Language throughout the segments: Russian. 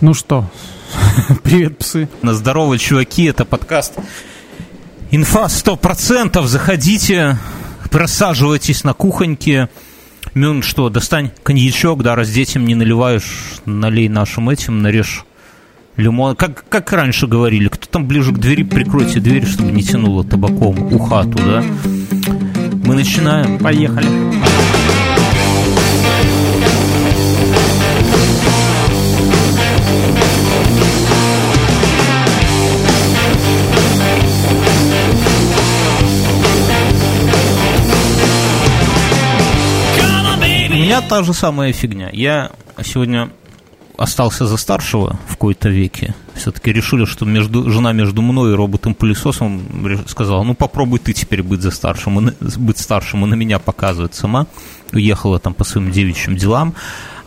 Ну что, привет, псы. На здорово, чуваки, это подкаст Инфа 100%. Заходите, просаживайтесь на кухоньке. Мюн, что, достань коньячок, да, раз детям не наливаешь, налей нашим этим, нарежь лимон. Как, как раньше говорили, кто там ближе к двери, прикройте дверь, чтобы не тянуло табаком у хату, да? Мы начинаем. Поехали. Та же самая фигня. Я сегодня остался за старшего в какой-то веке. Все-таки решили, что между, жена между мной и роботом-пылесосом сказала, ну попробуй ты теперь быть за старшим, и, быть старшим, и на меня показывает сама. Уехала там по своим девичьим делам.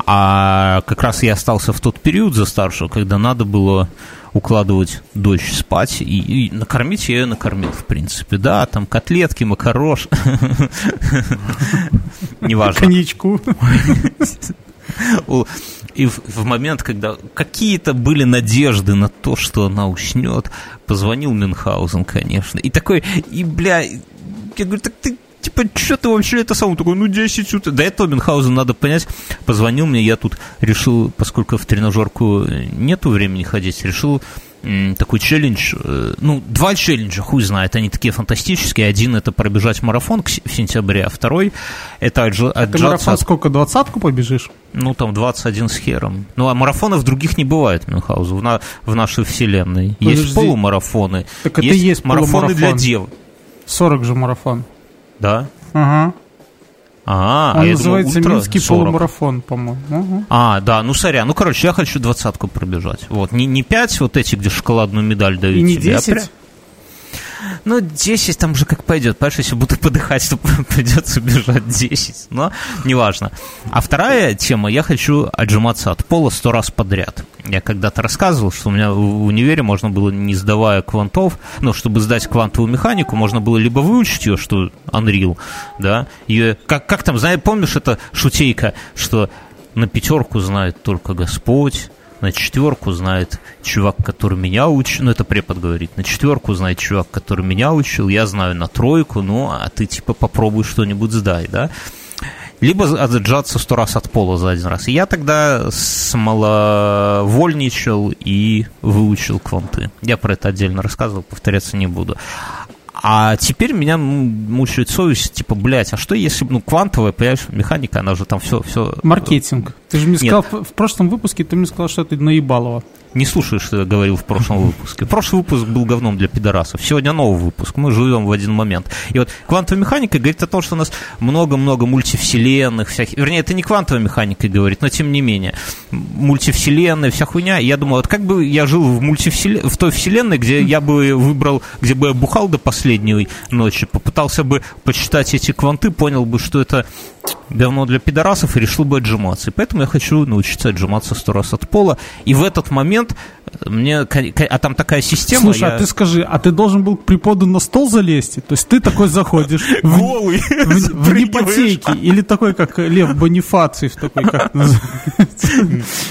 А как раз я остался в тот период за старшего, когда надо было укладывать дочь спать, и, и накормить я ее накормил, в принципе, да, там котлетки, макарош, неважно. Коньячку. И в, в момент, когда какие-то были надежды на то, что она уснет, позвонил Мюнхгаузен, конечно. И такой, и, бля, я говорю, так ты типа, что ты вообще это сам? Такой, ну, 10 утра. До этого Мюнхгаузен, надо понять, позвонил мне, я тут решил, поскольку в тренажерку нету времени ходить, решил такой челлендж, э, ну, два челленджа, хуй знает, они такие фантастические. Один это пробежать марафон в сентябре, а второй это отжаться... Ты марафон сколько, двадцатку побежишь? Ну, там 21 с хером. Ну, а марафонов других не бывает, Мюнхгаузен, в, на, в нашей вселенной. Подожди. Есть полумарафоны, так это есть, есть марафоны для дев. 40 же марафон. Да? Ага. А, Он а называется думал, Минский 40. полумарафон, по-моему. Угу. А, да, ну сорян. Ну, короче, я хочу двадцатку пробежать. Вот, не, не пять вот эти, где шоколадную медаль дают И не тебе, 10? а прям... Ну, 10 там уже как пойдет. Понимаешь, если буду подыхать, то придется бежать 10. Но неважно. А вторая тема, я хочу отжиматься от пола сто раз подряд. Я когда-то рассказывал, что у меня в универе можно было, не сдавая квантов, ну, чтобы сдать квантовую механику, можно было либо выучить ее, что Unreal, да, ее, как, как там, знаешь, помнишь, это шутейка, что на пятерку знает только Господь, на четверку знает чувак, который меня учил, ну это препод говорит, на четверку знает чувак, который меня учил, я знаю на тройку, ну а ты типа попробуй что-нибудь сдай, да? Либо отжаться сто раз от пола за один раз. И я тогда смоловольничал и выучил кванты. Я про это отдельно рассказывал, повторяться не буду. А теперь меня мучает совесть, типа, блядь, а что если, ну, квантовая, понимаешь, механика, она же там все... все... Маркетинг. Ты же мне сказал, в, в прошлом выпуске ты мне сказал, что ты наебалово. Не слушаешь, что я говорил в прошлом выпуске. Прошлый выпуск был говном для пидорасов. Сегодня новый выпуск. Мы живем в один момент. И вот квантовая механика говорит о том, что у нас много-много мультивселенных всяких. Вернее, это не квантовая механика говорит, но тем не менее. Мультивселенная, вся хуйня. Я думал, вот как бы я жил в, мультивселен... в той вселенной, где я бы выбрал, где бы я бухал до последней ночи, попытался бы почитать эти кванты, понял бы, что это говно для пидорасов и решил бы отжиматься. И поэтому я хочу научиться отжиматься сто раз от пола. И в этот момент мне... А там такая система... Слушай, я... а ты скажи, а ты должен был к преподу на стол залезть? То есть ты такой заходишь... Голый! В непотейке. Или такой, как Лев Бонифациев, такой, как называется.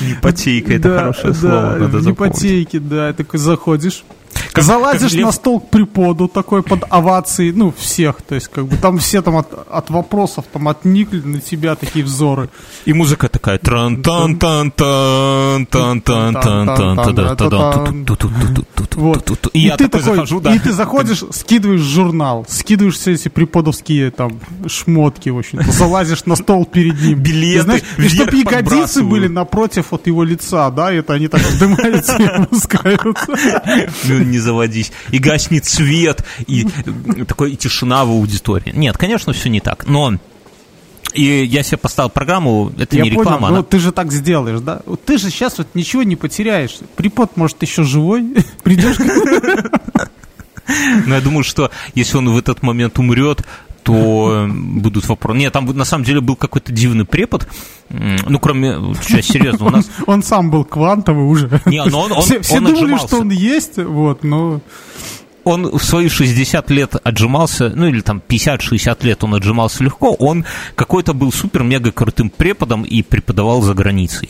Непотейка, это хорошее слово, надо В непотейке, да, такой заходишь как, Залазишь как на стол к преподу такой под овации, ну, всех, то есть, как бы, там все там от, от вопросов там отникли на тебя такие взоры. И музыка такая тран тан тан тан тан тан тан тан Вот. И я такой. И ты заходишь, скидываешь журнал, скидываешь все эти преподовские там шмотки, в общем залазишь на стол перед ним. Билеты И чтобы ягодицы были напротив от его лица, да, это они так вздымаются и опускаются не заводись, и гаснет свет, и такой и тишина в аудитории. Нет, конечно, все не так, но и я себе поставил программу, это я не реклама. Понял, она... ну ты же так сделаешь, да? Ты же сейчас вот ничего не потеряешь. Припод, может, еще живой? Придешь? Но я думаю, что если он в этот момент умрет, то будут вопросы. Нет, там на самом деле был какой-то дивный препод. Ну, кроме, сейчас серьезно, у нас... Он сам был квантовый уже. Не, но он, он, все все он думали, отжимался. что он есть, вот, но... Он в свои 60 лет отжимался, ну или там 50-60 лет он отжимался легко, он какой-то был супер-мега крутым преподом и преподавал за границей.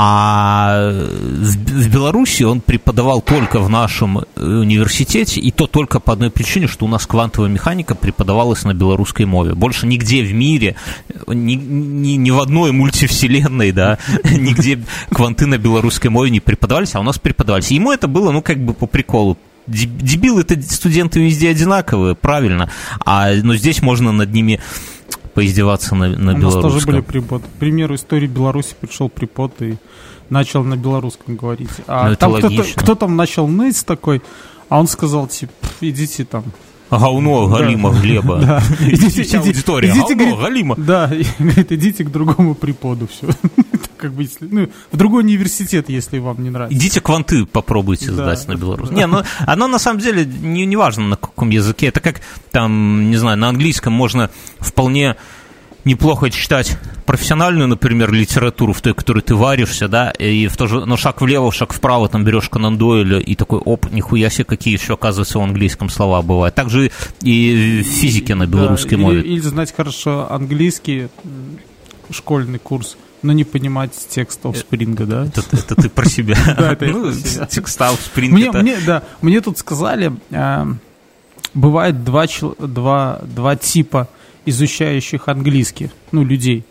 А в, Беларуси он преподавал только в нашем университете, и то только по одной причине, что у нас квантовая механика преподавалась на белорусской мове. Больше нигде в мире, ни, ни, ни в одной мультивселенной, да, нигде кванты на белорусской мове не преподавались, а у нас преподавались. Ему это было, ну, как бы по приколу дебилы это студенты везде одинаковые, правильно. А, но здесь можно над ними поиздеваться на, на У белорусском. У нас тоже были преподы. К примеру, истории Беларуси пришел препод и начал на белорусском говорить. А ну, там кто-то, кто там начал ныть такой, а он сказал, типа, идите там, Говно Галима Глеба. Да. Идите, Вся аудитория. Идите, Говно говорит, Галима. Да, говорит, идите к другому преподу, все. как бы, если, ну, в другой университет, если вам не нравится. Идите кванты попробуйте да, сдать на белорусском. Не, ну, оно на самом деле не, не важно, на каком языке. Это как, там, не знаю, на английском можно вполне неплохо читать профессиональную, например, литературу, в той, которой ты варишься, да, и в то же, ну, шаг влево, шаг вправо, там берешь Конан Дойля, и такой, оп, нихуя себе, какие еще, оказывается, в английском слова бывают. Также и в физике на белорусской да, мове. Или, или знать хорошо английский, школьный курс, но не понимать текст Спринга, да? Это, это ты про себя. Да, это ну, текст Спринга. Мне, да, мне тут сказали, э, бывает два, два, два типа изучающих английский, ну, людей.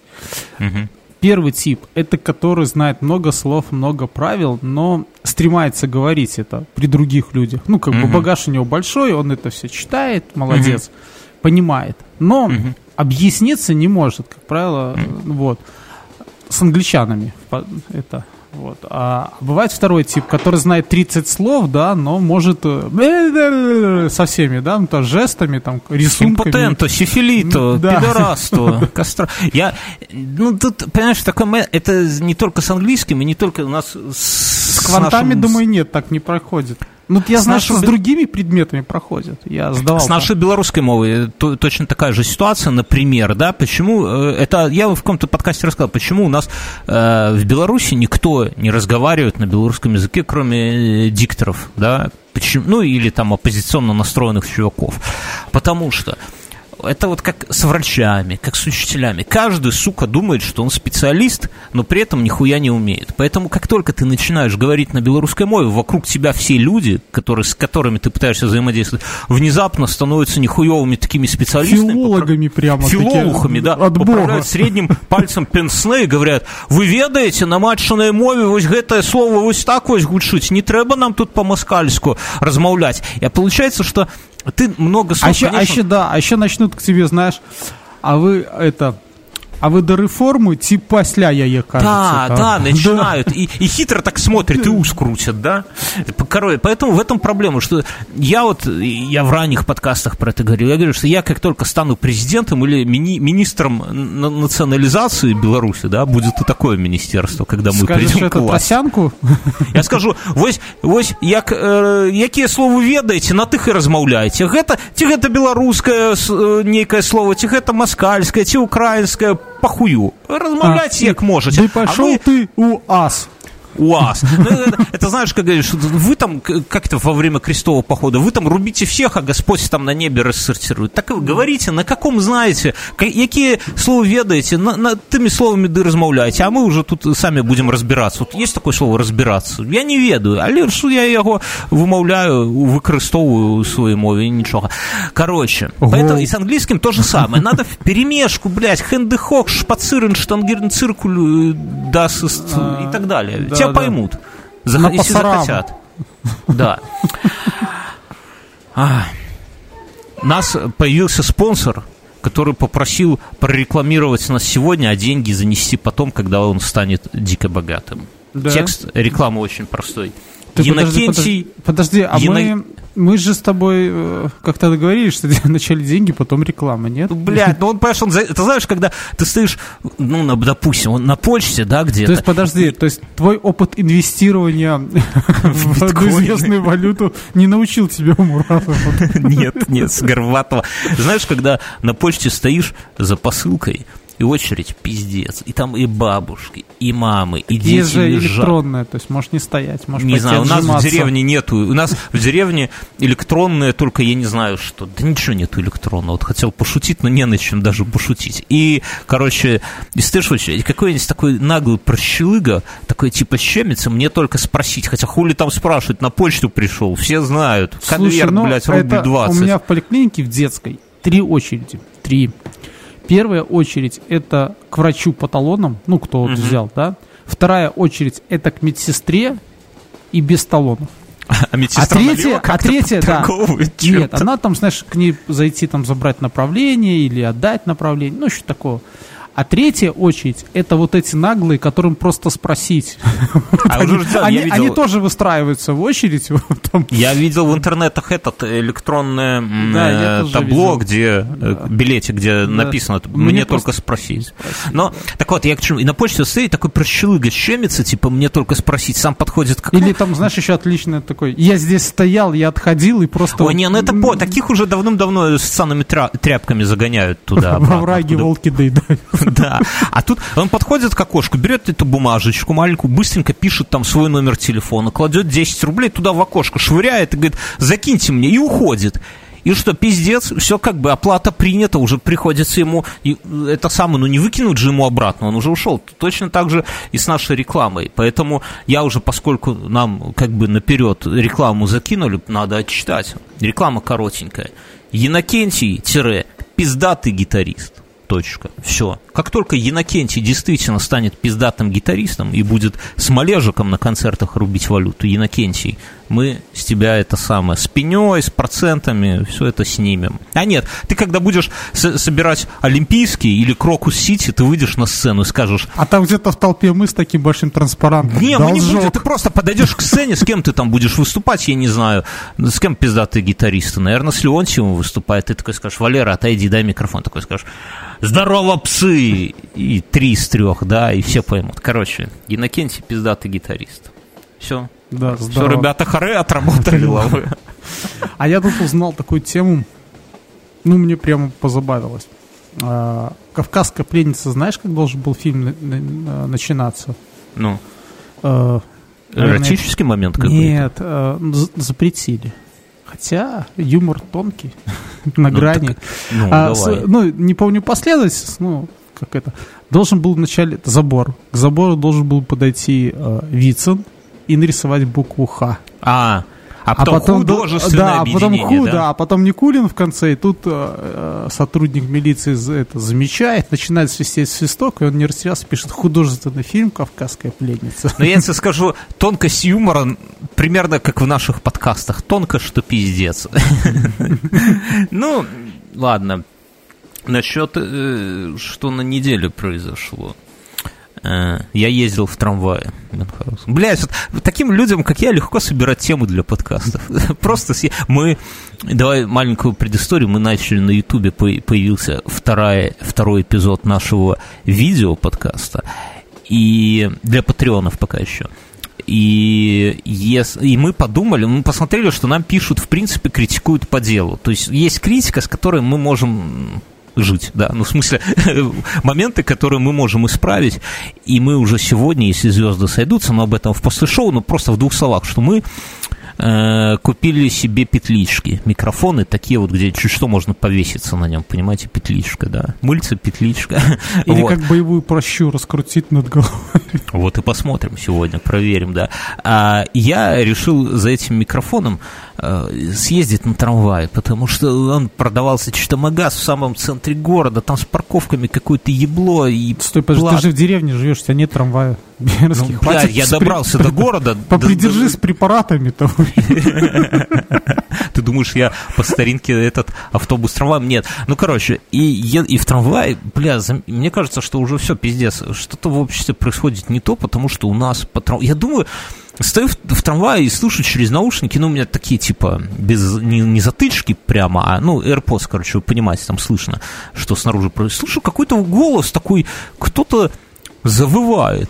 Угу. Первый тип – это который знает много слов, много правил, но стремается говорить это при других людях. Ну, как угу. бы багаж у него большой, он это все читает, молодец, угу. понимает. Но угу. объясниться не может, как правило, угу. вот. С англичанами это вот. А бывает второй тип, который знает 30 слов, да, но может э, со всеми, да, ну, то жестами, там, рисунками. Импотенто, сифилито, да. пидорасто, костра. Я, ну, тут, понимаешь, такое, это не только с английским, и не только у нас с, с квантами, нашим... думаю, нет, так не проходит. Ну, я с знаю, что с другими предметами проходят. Я сдавал. С нашей белорусской мовой то, точно такая же ситуация, например, да, почему, э, это я в каком-то подкасте рассказал, почему у нас э, в Беларуси никто не разговаривает на белорусском языке, кроме э, дикторов, да, почему, ну, или там оппозиционно настроенных чуваков. Потому что это вот как с врачами, как с учителями. Каждый, сука, думает, что он специалист, но при этом нихуя не умеет. Поэтому, как только ты начинаешь говорить на белорусской мове, вокруг тебя все люди, которые, с которыми ты пытаешься взаимодействовать, внезапно становятся нихуевыми такими специалистами. Филологами прямо. Филологами, да. От Бога. средним пальцем пенсне и говорят, вы ведаете, на матчанай мове вось гэтае слово вось так вось гучыць, не трэба нам тут по-маскальску размаўляць. И получается, что ты много слов, а еще, конечно... а еще, да, а еще начнут к тебе, знаешь, а вы это а вы до реформы ці пасля яе кажется, да, там. да, начинают. И, и хитро так смотрят, и ус крутят, да? Короче, поэтому в этом проблема, что я вот, я в ранних подкастах про это говорил, я говорю, что я как только стану президентом или мини, министром национализации Беларуси, да, будет и такое министерство, когда мы Скажешь придем к власти. Тросянку? Я скажу, вось, вось як, э, якія словы ведаеце, на тых і размаўляеце. Гэта, ці гэта беларускае э, нейкае слово, ці гэта маскальскае, ці украінскае, похую. Размовляйте, а, як можете. Да пошел а вы... ты у ас. УАЗ. Ну, это, знаешь, как говоришь, вы там, как то во время крестового похода, вы там рубите всех, а Господь там на небе рассортирует. Так вы говорите, на каком знаете, какие слова ведаете, на, на теми словами да размовляете, а мы уже тут сами будем разбираться. Вот есть такое слово разбираться. Я не ведаю, але что я его вымаўляю, выкарыстоўваю у своей мове, ничего. Короче, поэтому и с английским то же самое. Надо в перемешку, блядь, хендехок, шпацирен, штангирн, циркуль, дас и так далее тебя да, поймут. Зах... На если захотят. Да. А. Нас появился спонсор, который попросил прорекламировать нас сегодня, а деньги занести потом, когда он станет дико богатым. Да. Текст рекламы очень простой. Ты Иннокентий... Подожди, подожди, а Ино... мы... Мы же с тобой э, как-то договорились, что вначале деньги, потом реклама, нет? Ну, блядь, ну он, понимаешь, он, ты знаешь, когда ты стоишь, ну, на, допустим, он на почте, да, где-то. То есть, подожди, то есть твой опыт инвестирования в известную валюту не научил тебя уму Нет, нет, с Горбатова. Знаешь, когда на почте стоишь за посылкой, и очередь пиздец. И там и бабушки, и мамы, и дети Есть же лежат. электронная, то есть можешь не стоять, можешь Не знаю, у нас в отжиматься. деревне нету. У нас в деревне электронная, только я не знаю что. Да ничего нету электронного. Вот хотел пошутить, но не на чем даже пошутить. И, короче, и стоишь в очереди, какой-нибудь такой наглый прощелыга, такой типа щемится, мне только спросить. Хотя хули там спрашивать, на почту пришел, все знают. Конверт, Слушай, ну, блядь, рубль это 20. У меня в поликлинике в детской три очереди. Три. Первая очередь это к врачу по талонам, ну, кто вот взял, да. Вторая очередь это к медсестре и без талонов. А медсестра а третья- а третья, да. Нет, она там, знаешь, к ней зайти там забрать направление или отдать направление, ну, что такого. А третья очередь это вот эти наглые, которым просто спросить. А уже да, они, я видел- они тоже выстраиваются в очередь. там. Я видел в интернетах этот электронное Да, э, табло, видел. где э, билете, где написано Мне только спросить. Но так вот, я к чему? И на почте стоит такой прощелыга щемится, типа мне только спросить, сам подходит как. Или там, знаешь, еще отлично такой, я здесь стоял, я отходил и просто... Ой, не, ну это по, таких уже давным-давно с санными тря- тряпками загоняют туда. Во враге откуда- волки доедают. Да. А тут он подходит к окошку, берет эту бумажечку маленькую, быстренько пишет там свой номер телефона, кладет 10 рублей туда в окошко, швыряет и говорит, закиньте мне, и уходит. И что, пиздец, все как бы оплата принята, уже приходится ему, и это самое, ну не выкинуть же ему обратно, он уже ушел. Точно так же и с нашей рекламой. Поэтому я уже, поскольку нам как бы наперед рекламу закинули, надо отчитать. Реклама коротенькая. Енакентий-пиздатый гитарист. Точка. Все. Как только Енакентий действительно станет пиздатым гитаристом и будет с малежиком на концертах рубить валюту, Енакентий, мы с тебя это самое, с пеней, с процентами, все это снимем. А нет, ты когда будешь собирать Олимпийский или Крокус Сити, ты выйдешь на сцену и скажешь, А там где-то в толпе мы с таким большим транспарантом. не, мы не Должок. будем, ты просто подойдешь к сцене, с кем ты там будешь выступать, я не знаю, с кем пиздатые гитаристы, наверное, с Леонтьевым выступает, ты такой скажешь, Валера, отойди, дай микрофон, такой скажешь, здорово, псы, и три из трех, да, и все поймут. Короче, Иннокентий пиздатый гитарист. Все. Да, Все, здорово. ребята, хоры отработали лавы. А я тут узнал такую тему, ну, мне прямо позабавилось. А, «Кавказская пленница», знаешь, как должен был фильм на- на- начинаться? Ну, наверное, эротический момент какой-то. Нет, з- запретили. Хотя юмор тонкий, на Ну, грани. Ну, А, с- ну, не помню последовательность, ну, как это. Должен был вначале забор. К забору должен был подойти э, Вицин и нарисовать букву Х. А, а потом, до- художественное да, а потом ху, да? да, а потом Никулин в конце, и тут э, э, сотрудник милиции это замечает, начинает свистеть свисток, и он не растерялся, пишет художественный фильм «Кавказская пленница». Но я тебе скажу, тонкость юмора примерно как в наших подкастах. Тонко, что пиздец. Ну, ладно. Насчет, э, что на неделе произошло. Э, Я ездил в трамвае. Блядь, вот таким людям, как я, легко собирать темы для подкастов. Просто съе- мы... Давай маленькую предысторию. Мы начали на Ютубе, по- появился вторая, второй эпизод нашего видео подкаста. И для патреонов пока еще. И, ес- и мы подумали, мы посмотрели, что нам пишут, в принципе, критикуют по делу. То есть есть критика, с которой мы можем жить, да, ну, в смысле, моменты, которые мы можем исправить, и мы уже сегодня, если звезды сойдутся, но об этом в после шоу, но просто в двух словах, что мы э, купили себе петлички, микрофоны такие вот, где чуть что можно повеситься на нем, понимаете, петличка, да, мыльца, петличка. Или Вот. как боевую прощу раскрутить над головой. Вот и посмотрим сегодня, проверим, да. А я решил за этим микрофоном съездить на трамвае, потому что он продавался что-то магаз в самом центре города, там с парковками какое-то ебло и Стой, подожди, ты же в деревне живешь, у тебя нет трамвая. Ну, хватит я с при- добрался до города. да- Попридержи да- с препаратами-то. Ты думаешь, я по старинке этот автобус трамваем? Нет. Ну, короче, и, е- и в трамвае, бля, зам- мне кажется, что уже все, пиздец. Что-то в обществе происходит не то, потому что у нас по трам- Я думаю, стою в, в трамвае и слушаю через наушники, ну, у меня такие, типа, без, не, не затычки прямо, а, ну, AirPods, короче, вы понимаете, там слышно, что снаружи происходит. Слушаю какой-то голос такой, кто-то завывает.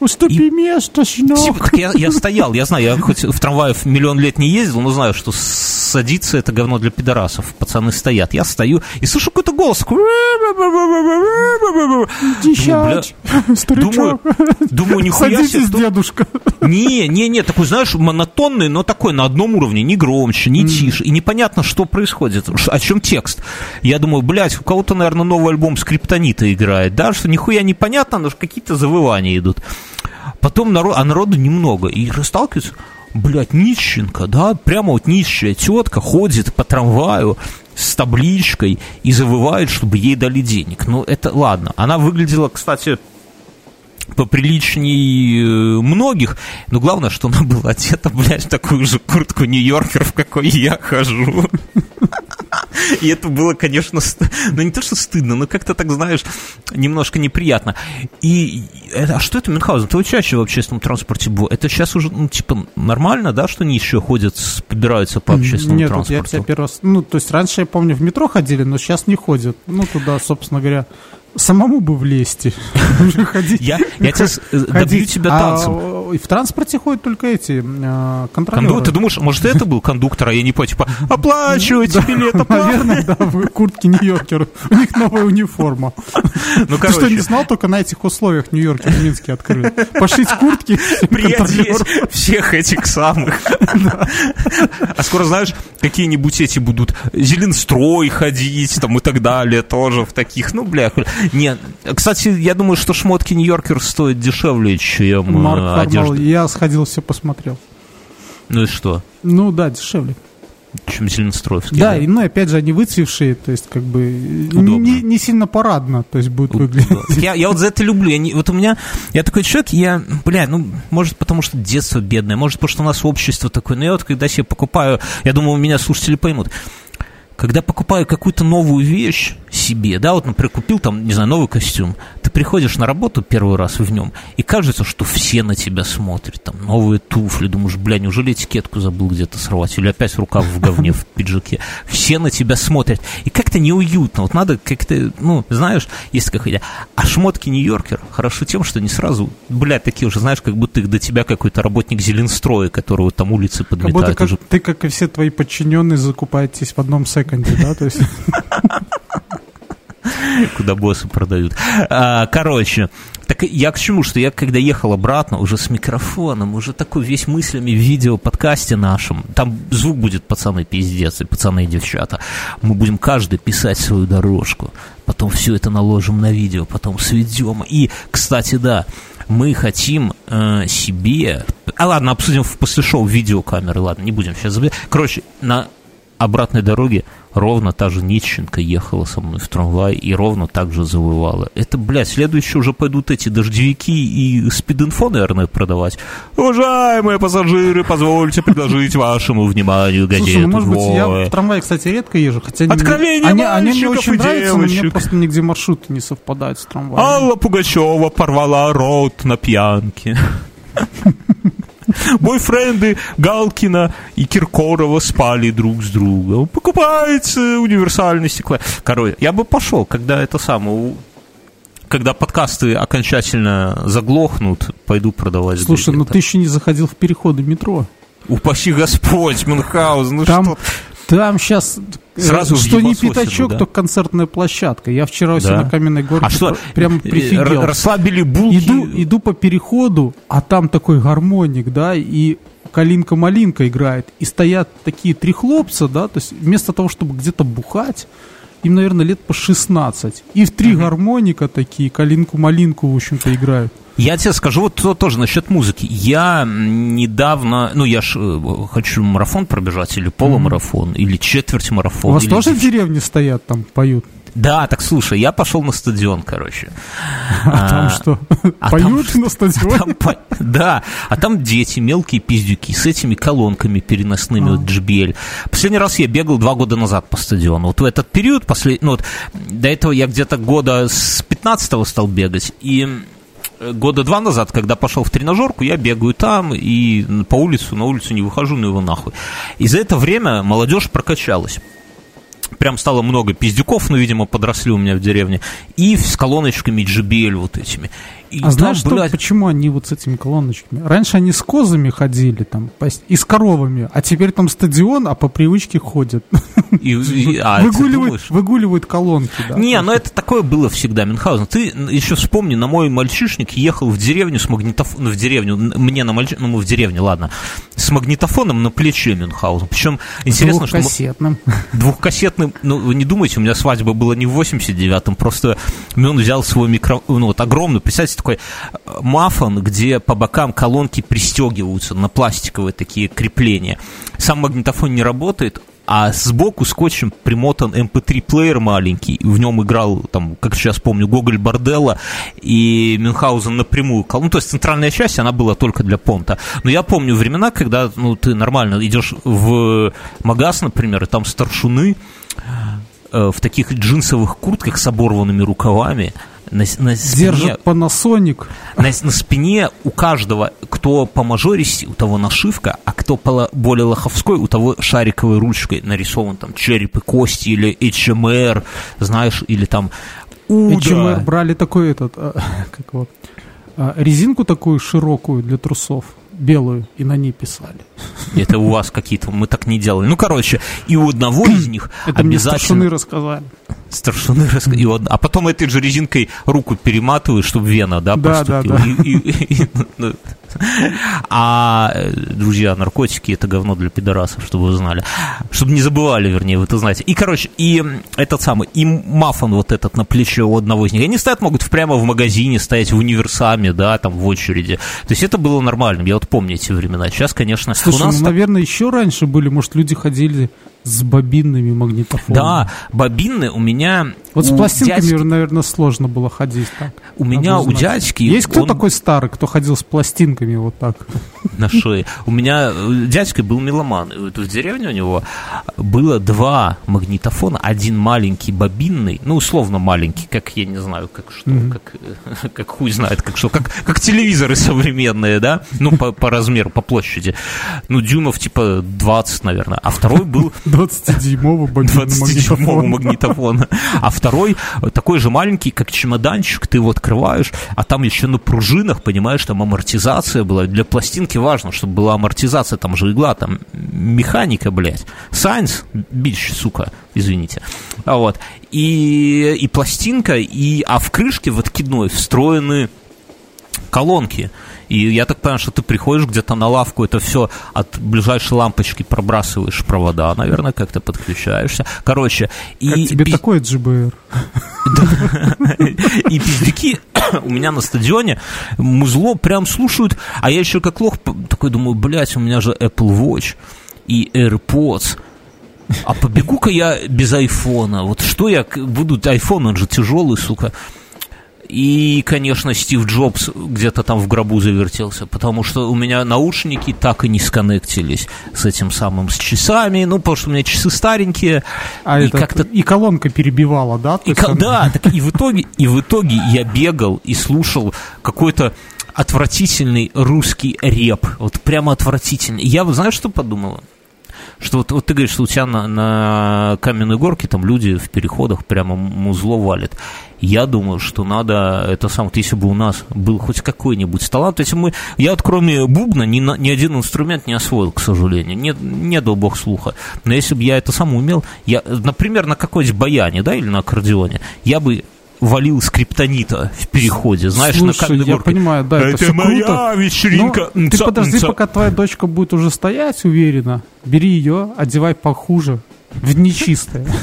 Уступи и... место, щенок. Типа, я, я стоял, я знаю, я хоть в трамвае миллион лет не ездил, но знаю, что садиться это говно для пидорасов. Пацаны стоят. Я стою и слышу какой-то голос. Дичать, думаю, думаю, нихуя себе. дедушка. Не, не, не, такой, знаешь, монотонный, но такой на одном уровне, не громче, не тише. И непонятно, что происходит, о чем текст. Я думаю, блядь, у кого-то, наверное, новый альбом Скриптонита играет, да, что нихуя непонятно, но какие-то завывания идут. Потом народ, а народу немного. И сталкиваются, блядь, нищенка, да, прямо вот нищая тетка ходит по трамваю с табличкой и завывает, чтобы ей дали денег. Ну, это ладно. Она выглядела, кстати, поприличней э, многих, но главное, что она была одета, блядь, в такую же куртку Нью-Йоркер, в какой я хожу. И это было, конечно, ну не то, что стыдно, но как-то так, знаешь, немножко неприятно. И а что это Мюнхгаузен? Ты чаще в общественном транспорте был? Это сейчас уже, ну, типа, нормально, да, что они еще ходят, побираются по общественному Нет, транспорту? Нет, я тебя первый раз... Ну, то есть раньше, я помню, в метро ходили, но сейчас не ходят. Ну, туда, собственно говоря, самому бы влезть. Я, я тебя э, добью тебя а, танцем. И в транспорте ходят только эти э, контролеры. Ты думаешь, может, это был кондуктор, а я не понял, типа, оплачивайте билет, Наверное, да, в куртке Нью-Йоркер. У них новая униформа. Ну, Ты что, не знал, только на этих условиях Нью-Йоркер в Минске открыли. Пошить куртки всех этих самых. А скоро, знаешь, какие-нибудь эти будут Зеленстрой ходить там и так далее тоже в таких, ну, бля, нет, кстати, я думаю, что шмотки Нью-Йоркер стоят дешевле, чем э, Марк одежда. Я сходил, все посмотрел. Ну и что? Ну да, дешевле. Чем Зеленстроевский. Да, да, и ну опять же они выцвевшие, то есть как бы не, не сильно парадно, то есть будет выглядеть. Я, я вот за это люблю. Я не, вот у меня, я такой человек, я, бля, ну, может потому что детство бедное, может потому что у нас общество такое, но я вот когда себе покупаю, я думаю, меня слушатели поймут, когда покупаю какую-то новую вещь себе, да, вот, например, купил там, не знаю, новый костюм, ты приходишь на работу первый раз в нем, и кажется, что все на тебя смотрят, там, новые туфли, думаешь, бля, неужели этикетку забыл где-то сорвать, или опять рукав в говне в пиджаке, все на тебя смотрят, и как-то неуютно, вот надо как-то, ну, знаешь, есть какая-то, а шмотки Нью-Йоркер хорошо тем, что не сразу, бля, такие уже, знаешь, как будто их до тебя какой-то работник Зеленстроя, которого там улицы подметают. Как будто как, уже. ты, как и все твои подчиненные, закупаетесь в одном секонде, да, то есть... Куда боссы продают. А, короче, так я к чему, что я когда ехал обратно, уже с микрофоном, уже такой весь мыслями в видео подкасте нашем, там звук будет пацаны пиздец, и пацаны и девчата, мы будем каждый писать свою дорожку, потом все это наложим на видео, потом сведем. И, кстати, да, мы хотим э, себе... А ладно, обсудим после шоу видеокамеры, ладно, не будем сейчас забыть. Короче, на обратной дороге ровно та же Нищенко ехала со мной в трамвай и ровно так же завывала. Это, блядь, следующие уже пойдут эти дождевики и спид-инфо, наверное, продавать. Уважаемые пассажиры, позвольте предложить вашему вниманию газету Слушай, ну, может быть, я в трамвае, кстати, редко езжу, хотя Откровение они, они мне очень нравятся, но мне просто нигде маршрут не совпадает с трамваем. Алла Пугачева порвала рот на пьянке. Бойфренды Галкина и Киркорова спали друг с другом. Покупается универсальный стекло. Короче, я бы пошел, когда это самое когда подкасты окончательно заглохнут, пойду продавать. Слушай, ну ты еще не заходил в переходы метро. Упаси Господь, Мюнхгаузен, ну там, что... Там сейчас э, Сразу что не пятачок, да? то концертная площадка. Я вчера да? у себя на Каменной горке а что? прям э, прифигел. Расслабили булки. Иду, иду по переходу, а там такой гармоник, да, и калинка-малинка играет. И стоят такие три хлопца, да, то есть вместо того, чтобы где-то бухать, им, наверное, лет по 16. И в три mm-hmm. гармоника такие, калинку-малинку, в общем-то, играют. Я тебе скажу вот то, тоже насчет музыки. Я недавно, ну я ж э, хочу марафон пробежать, или полумарафон, mm-hmm. или четверть марафон. У вас тоже в деревне стоят, там поют? Да, так слушай, я пошел на стадион, короче. А, а там что? А Поют там, на стадионе? Там, по, да, а там дети, мелкие пиздюки с этими колонками переносными, а. вот JBL. Последний раз я бегал два года назад по стадиону. Вот в этот период, послед... ну, вот, до этого я где-то года с 15-го стал бегать, и года два назад, когда пошел в тренажерку, я бегаю там и по улицу, на улицу не выхожу, ну его нахуй. И за это время молодежь прокачалась прям стало много пиздюков, ну, видимо, подросли у меня в деревне, и с колоночками JBL вот этими. И а знаешь, что, блядь... почему они вот с этими колоночками? Раньше они с козами ходили там, и с коровами, а теперь там стадион, а по привычке ходят. И, и, а, выгуливают, выгуливают колонки. Да, Не, ну это такое было всегда, Мюнхгаузен. Ты еще вспомни, на мой мальчишник ехал в деревню с магнитофоном, ну, в деревню, мне на мальчишник, ну, мы в деревне, ладно, с магнитофоном на плече Мюнхгаузен. Причем интересно, что... Двухкассетным. Двухкассетным, ну, вы не думайте, у меня свадьба была не в 89-м, просто он взял свой микро, ну, вот огромный, представьте, такой э, мафон, где по бокам колонки пристегиваются на пластиковые такие крепления. Сам магнитофон не работает, а сбоку скотчем примотан MP3-плеер эм маленький, в нем играл, там, как сейчас помню, Гоголь Борделла и Мюнхгаузен напрямую. Ну, то есть центральная часть, она была только для понта. Но я помню времена, когда ну, ты нормально идешь в магаз, например, и там старшуны э, в таких джинсовых куртках с оборванными рукавами, на, на спине, Держит Panasonic. На, на спине у каждого, кто по мажористи, у того нашивка, а кто по более лоховской, у того шариковой ручкой нарисован там череп и кости или HMR, знаешь, или там Уда. HMR брали такой этот, а, как его, а, резинку такую широкую для трусов белую и на ней писали. Это у вас какие-то, мы так не делали. Ну, короче, и у одного из них Это обязательно... мне старшины рассказали. Старшины рассказали. А потом этой же резинкой руку перематываешь, чтобы вена, да, да проступила. Да, да. И, и, и, ну, а, друзья, наркотики это говно для пидорасов, чтобы вы знали. Чтобы не забывали, вернее, вы это знаете. И, короче, и этот самый, и мафон вот этот на плече у одного из них. Они стоят, могут прямо в магазине стоять в универсаме, да, там в очереди. То есть это было нормальным. Я вот помню эти времена. Сейчас, конечно, Слушай, у нас... Ну, наверное, еще раньше были, может, люди ходили с бобинными магнитофонами. Да, бобинные у меня... Вот с пластинками, дядьки... наверное, сложно было ходить так. У меня у дядьки... Есть кто он... такой старый, кто ходил с пластинками вот так? На шее. У меня э, дядька был меломан. В деревне у него было два магнитофона. Один маленький бобинный, ну, условно маленький, как, я не знаю, как что, mm-hmm. как, как хуй знает, как что, как, как телевизоры современные, да? Ну, по, по размеру, по площади. Ну, дюймов типа 20, наверное. А второй был 20-дюймового 20 магнитофона. А второй такой же маленький, как чемоданчик, ты его открываешь, а там еще на пружинах, понимаешь, там амортизация была. Для пластинки важно, чтобы была амортизация, там же игла, там механика, блядь. Сайенс, бич, сука, извините. А вот. И, и пластинка, и, а в крышке в откидной встроены колонки. И я так понимаю, что ты приходишь где-то на лавку, это все от ближайшей лампочки пробрасываешь провода, наверное, как-то подключаешься. Короче, и... Как тебе пи... такое GBR? И пиздюки у меня на стадионе музло прям слушают, а я еще как лох такой думаю, блядь, у меня же Apple Watch и AirPods, а побегу-ка я без айфона. Вот что я буду... Айфон, он же тяжелый, сука. И, конечно, Стив Джобс где-то там в гробу завертелся, потому что у меня наушники так и не сконнектились с этим самым, с часами, ну, потому что у меня часы старенькие. А и как-то... И колонка перебивала, да? И, есть, да, так и в итоге, и в итоге я бегал и слушал какой-то отвратительный русский реп, вот прямо отвратительный. Я, знаешь, что подумала? Что вот, вот ты говоришь, что у тебя на, на каменной горке там люди в переходах прямо музло валят. Я думаю, что надо это сам, вот если бы у нас был хоть какой-нибудь талант, если мы, я вот кроме бубна ни, ни один инструмент не освоил, к сожалению, не, не дал бог слуха, но если бы я это сам умел, я, например, на какой-нибудь баяне, да, или на аккордеоне, я бы валил скриптонита в переходе, знаешь, Слушай, на каменной я понимаю, да, это, это все моя круто. вечеринка. Но ты подожди, пока твоя дочка будет уже стоять уверенно, бери ее, одевай похуже, в нечистое.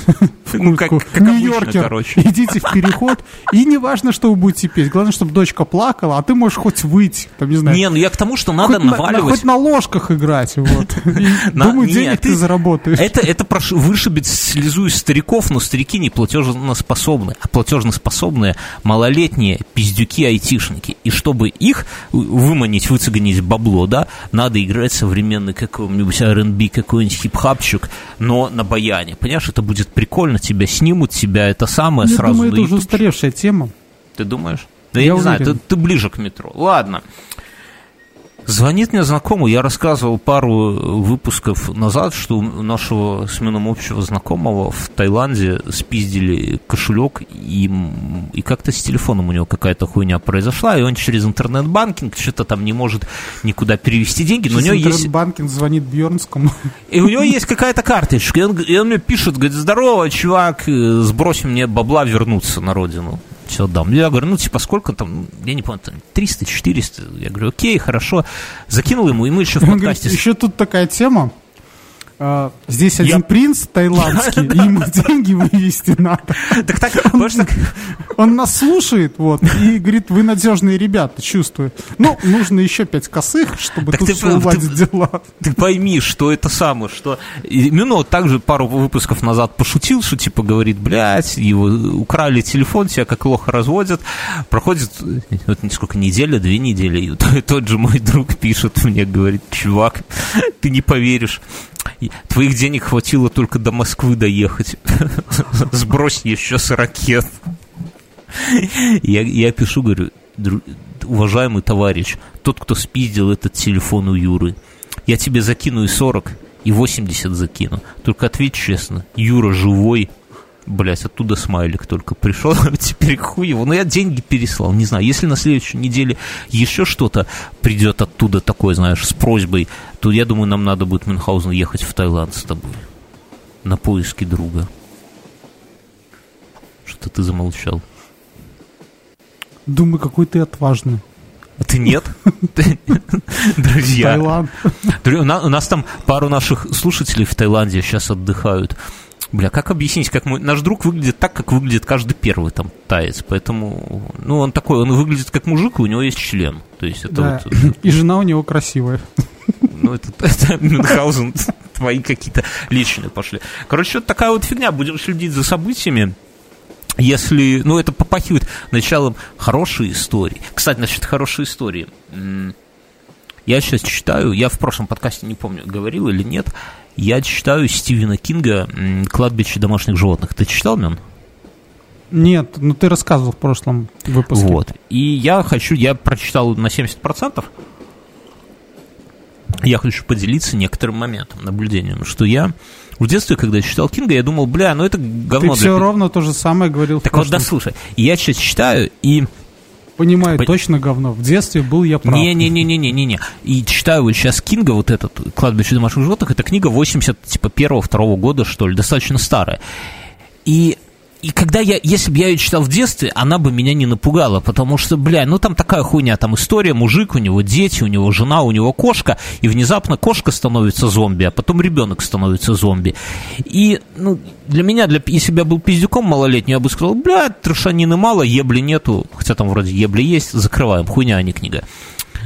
Ну, как, как Нью-Йоркер. короче. Идите в переход, и не важно, что вы будете петь. Главное, чтобы дочка плакала, а ты можешь хоть выйти, там, не знаю. Не, ну я к тому, что надо хоть наваливать. На, хоть на ложках играть, вот. Думаю, денег ты заработаешь. Это, это вышибет слезу из стариков, но старики не платежноспособны, а платежноспособные малолетние пиздюки-айтишники. И чтобы их выманить, выцегонить бабло, да, надо играть современный какой-нибудь R&B, какой-нибудь хип-хапчик, но на баяне. Понимаешь, это будет прикольно, тебя снимут, тебя это самое Я сразу думаю, это уже устаревшая тема. Ты думаешь? Да я, я не знаю, ты, ты ближе к метро. Ладно. Звонит мне знакомый, я рассказывал пару выпусков назад, что у нашего с мином общего знакомого в Таиланде спиздили кошелек, и, и как-то с телефоном у него какая-то хуйня произошла, и он через интернет-банкинг что-то там не может никуда перевести деньги, но Через у него есть... интернет-банкинг звонит Бьернскому. И у него есть какая-то карточка, и он, и он мне пишет, говорит, здорово, чувак, сбрось мне бабла вернуться на родину все дам. Я говорю, ну, типа, сколько там, я не помню, там, 300, 400. Я говорю, окей, хорошо. Закинул ему, и мы еще в Он говорит, подкасте... еще тут такая тема. А, Здесь один Я- принц таиландский, и ему деньги вывести надо. Так так, понимаешь, так, Он нас слушает, вот, и говорит, вы надежные ребята, чувствую. Ну, нужно еще пять косых, чтобы Так тут ты все уладить дела. ты пойми, что это самое, что именно вот так же пару выпусков назад пошутил, что типа говорит, блядь, его украли телефон, тебя как лоха разводят, проходит вот сколько, неделя, две недели, и тот же мой друг пишет мне, говорит, чувак, ты не поверишь, твоих денег хватило только до Москвы доехать, сбрось еще с ракет. Я, я пишу, говорю, «Дру- уважаемый товарищ, тот, кто спиздил этот телефон у Юры, я тебе закину и 40, и 80 закину. Только ответь честно, Юра живой, Блять, оттуда смайлик только пришел, теперь хуй его. Но я деньги переслал, не знаю. Если на следующей неделе еще что-то придет оттуда такое, знаешь, с просьбой, то я думаю, нам надо будет Мюнхгаузен ехать в Таиланд с тобой. На поиски друга. Что ты замолчал? Думаю, какой ты отважный. А ты нет? Друзья, Таиланд. У нас там пару наших слушателей в Таиланде сейчас отдыхают. Бля, как объяснить, как мой, наш друг выглядит так, как выглядит каждый первый там таец, поэтому, ну, он такой, он выглядит как мужик, и у него есть член, то есть это Да. вот, И жена у него красивая. ну, это, это Мюнхгаузен, твои какие-то личные пошли. Короче, вот такая вот фигня, будем следить за событиями. Если, ну, это попахивает началом хорошей истории. Кстати, насчет хорошей истории. Я сейчас читаю, я в прошлом подкасте, не помню, говорил или нет, я читаю Стивена Кинга «Кладбище домашних животных». Ты читал, Мен? Нет, ну ты рассказывал в прошлом выпуске. Вот. И я хочу, я прочитал на 70%, я хочу поделиться некоторым моментом, наблюдением, что я в детстве, когда читал Кинга, я думал, бля, ну это Ты говно. все для- ровно то же самое говорил Так вот, да слушай, я сейчас читаю, и... Понимаю, Пон- точно говно. В детстве был я прав. Не-не-не-не-не-не. И читаю вот сейчас Кинга, вот этот «Кладбище домашних животных», это книга 80, типа, года, что ли, достаточно старая. И и когда я, если бы я ее читал в детстве, она бы меня не напугала, потому что, бля, ну там такая хуйня, там история, мужик, у него дети, у него жена, у него кошка, и внезапно кошка становится зомби, а потом ребенок становится зомби. И, ну, для меня, для, если бы я был пиздюком малолетним, я бы сказал, бля, трешанины мало, ебли нету, хотя там вроде ебли есть, закрываем, хуйня, а не книга.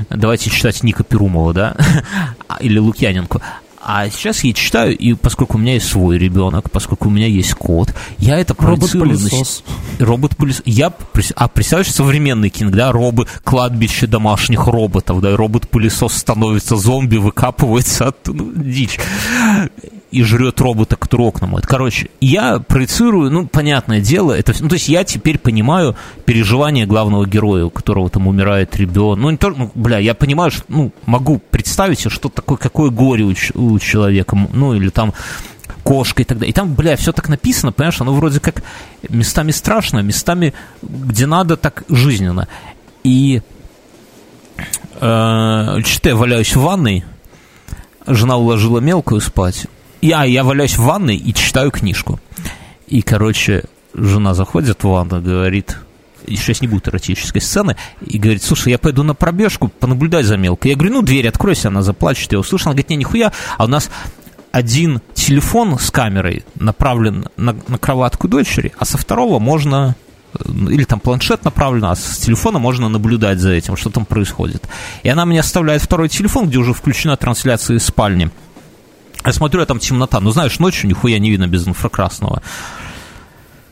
Давайте читать Ника Перумова, да, А, или Лукьяненко. А сейчас я читаю, и поскольку у меня есть свой ребенок, поскольку у меня есть кот, я это Робот-пылесос. Робот-пылесос. Я, а представляешь, современный кинг, да, робы, кладбище домашних роботов, да, и робот-пылесос становится зомби, выкапывается оттуда, ну, дичь, и жрет робота, который окна моет. Короче, я проецирую, ну, понятное дело, это, ну, то есть я теперь понимаю переживания главного героя, у которого там умирает ребенок. Ну, не только, ну, бля, я понимаю, что, ну, могу представить себе, что такое, какое горе у, у человека, ну, или там кошка и так далее. И там, бля, все так написано, понимаешь, оно вроде как местами страшно, местами, где надо, так жизненно. И э, что-то валяюсь в ванной, жена уложила мелкую спать, и, а, я валяюсь в ванной и читаю книжку. И, короче, жена заходит в ванну, говорит, сейчас не будет эротической сцены, и говорит, слушай, я пойду на пробежку, понаблюдай за мелкой. Я говорю, ну, дверь откройся, она заплачет, я услышал. Она говорит, не, нихуя, а у нас один телефон с камерой направлен на, на кроватку дочери, а со второго можно э, или там планшет направлен, а с телефона можно наблюдать за этим, что там происходит. И она мне оставляет второй телефон, где уже включена трансляция из спальни. Я смотрю, а там темнота. Ну, знаешь, ночью нихуя не видно без инфракрасного.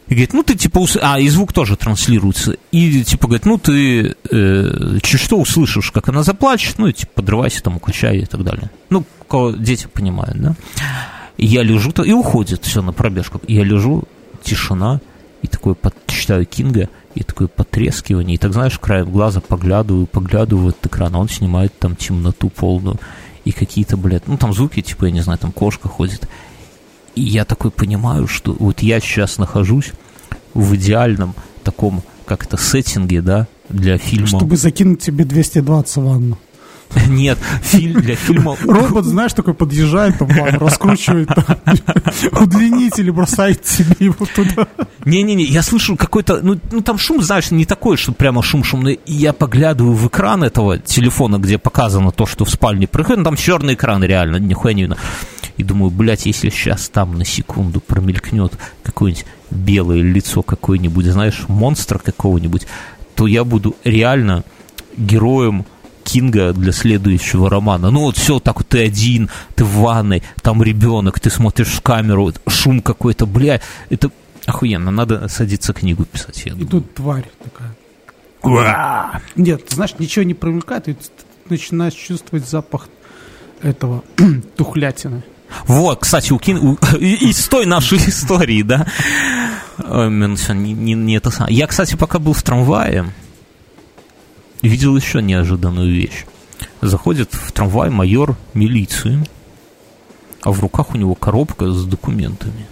И говорит, ну ты типа, ус- а и звук тоже транслируется. И типа говорит, ну ты э, что услышишь, как она заплачет, ну и типа подрывайся там, укачай и так далее. Ну, дети понимают, да. И я лежу, то- и уходит все на пробежку. И я лежу, тишина, и такой под, читаю Кинга, и такое потрескивание, и так, знаешь, краем глаза поглядываю, поглядываю в этот экран, а он снимает там темноту полную, и какие-то, блядь, ну, там звуки, типа, я не знаю, там кошка ходит, и я такой понимаю, что вот я сейчас нахожусь в идеальном таком, как это, сеттинге, да, для фильма. Чтобы закинуть тебе 220 в ванну. Нет, фильм для фильма... Робот, знаешь, такой подъезжает, там, раскручивает, удлинитель бросает себе его туда. Не-не-не, я слышу какой-то, ну, ну там шум, знаешь, не такой, что прямо шум шумный. Я поглядываю в экран этого телефона, где показано то, что в спальне происходит, ну, там черный экран реально, нихуя не видно. И думаю, блядь, если сейчас там на секунду промелькнет какое-нибудь белое лицо какое-нибудь, знаешь, монстр какого-нибудь, то я буду реально героем Кинга для следующего романа. Ну вот все так вот, ты один, ты в ванной, там ребенок, ты смотришь в камеру, шум какой-то, бля, это охуенно, надо садиться книгу писать. Я и думаю. тут тварь такая. Нет, ты знаешь, ничего не привлекает, и ты начинаешь чувствовать запах этого тухлятины. Вот, кстати, у Кин... у... из той нашей истории, да? Не, не, не это самое. Я, кстати, пока был в трамвае, видел еще неожиданную вещь. Заходит в трамвай майор милиции, а в руках у него коробка с документами.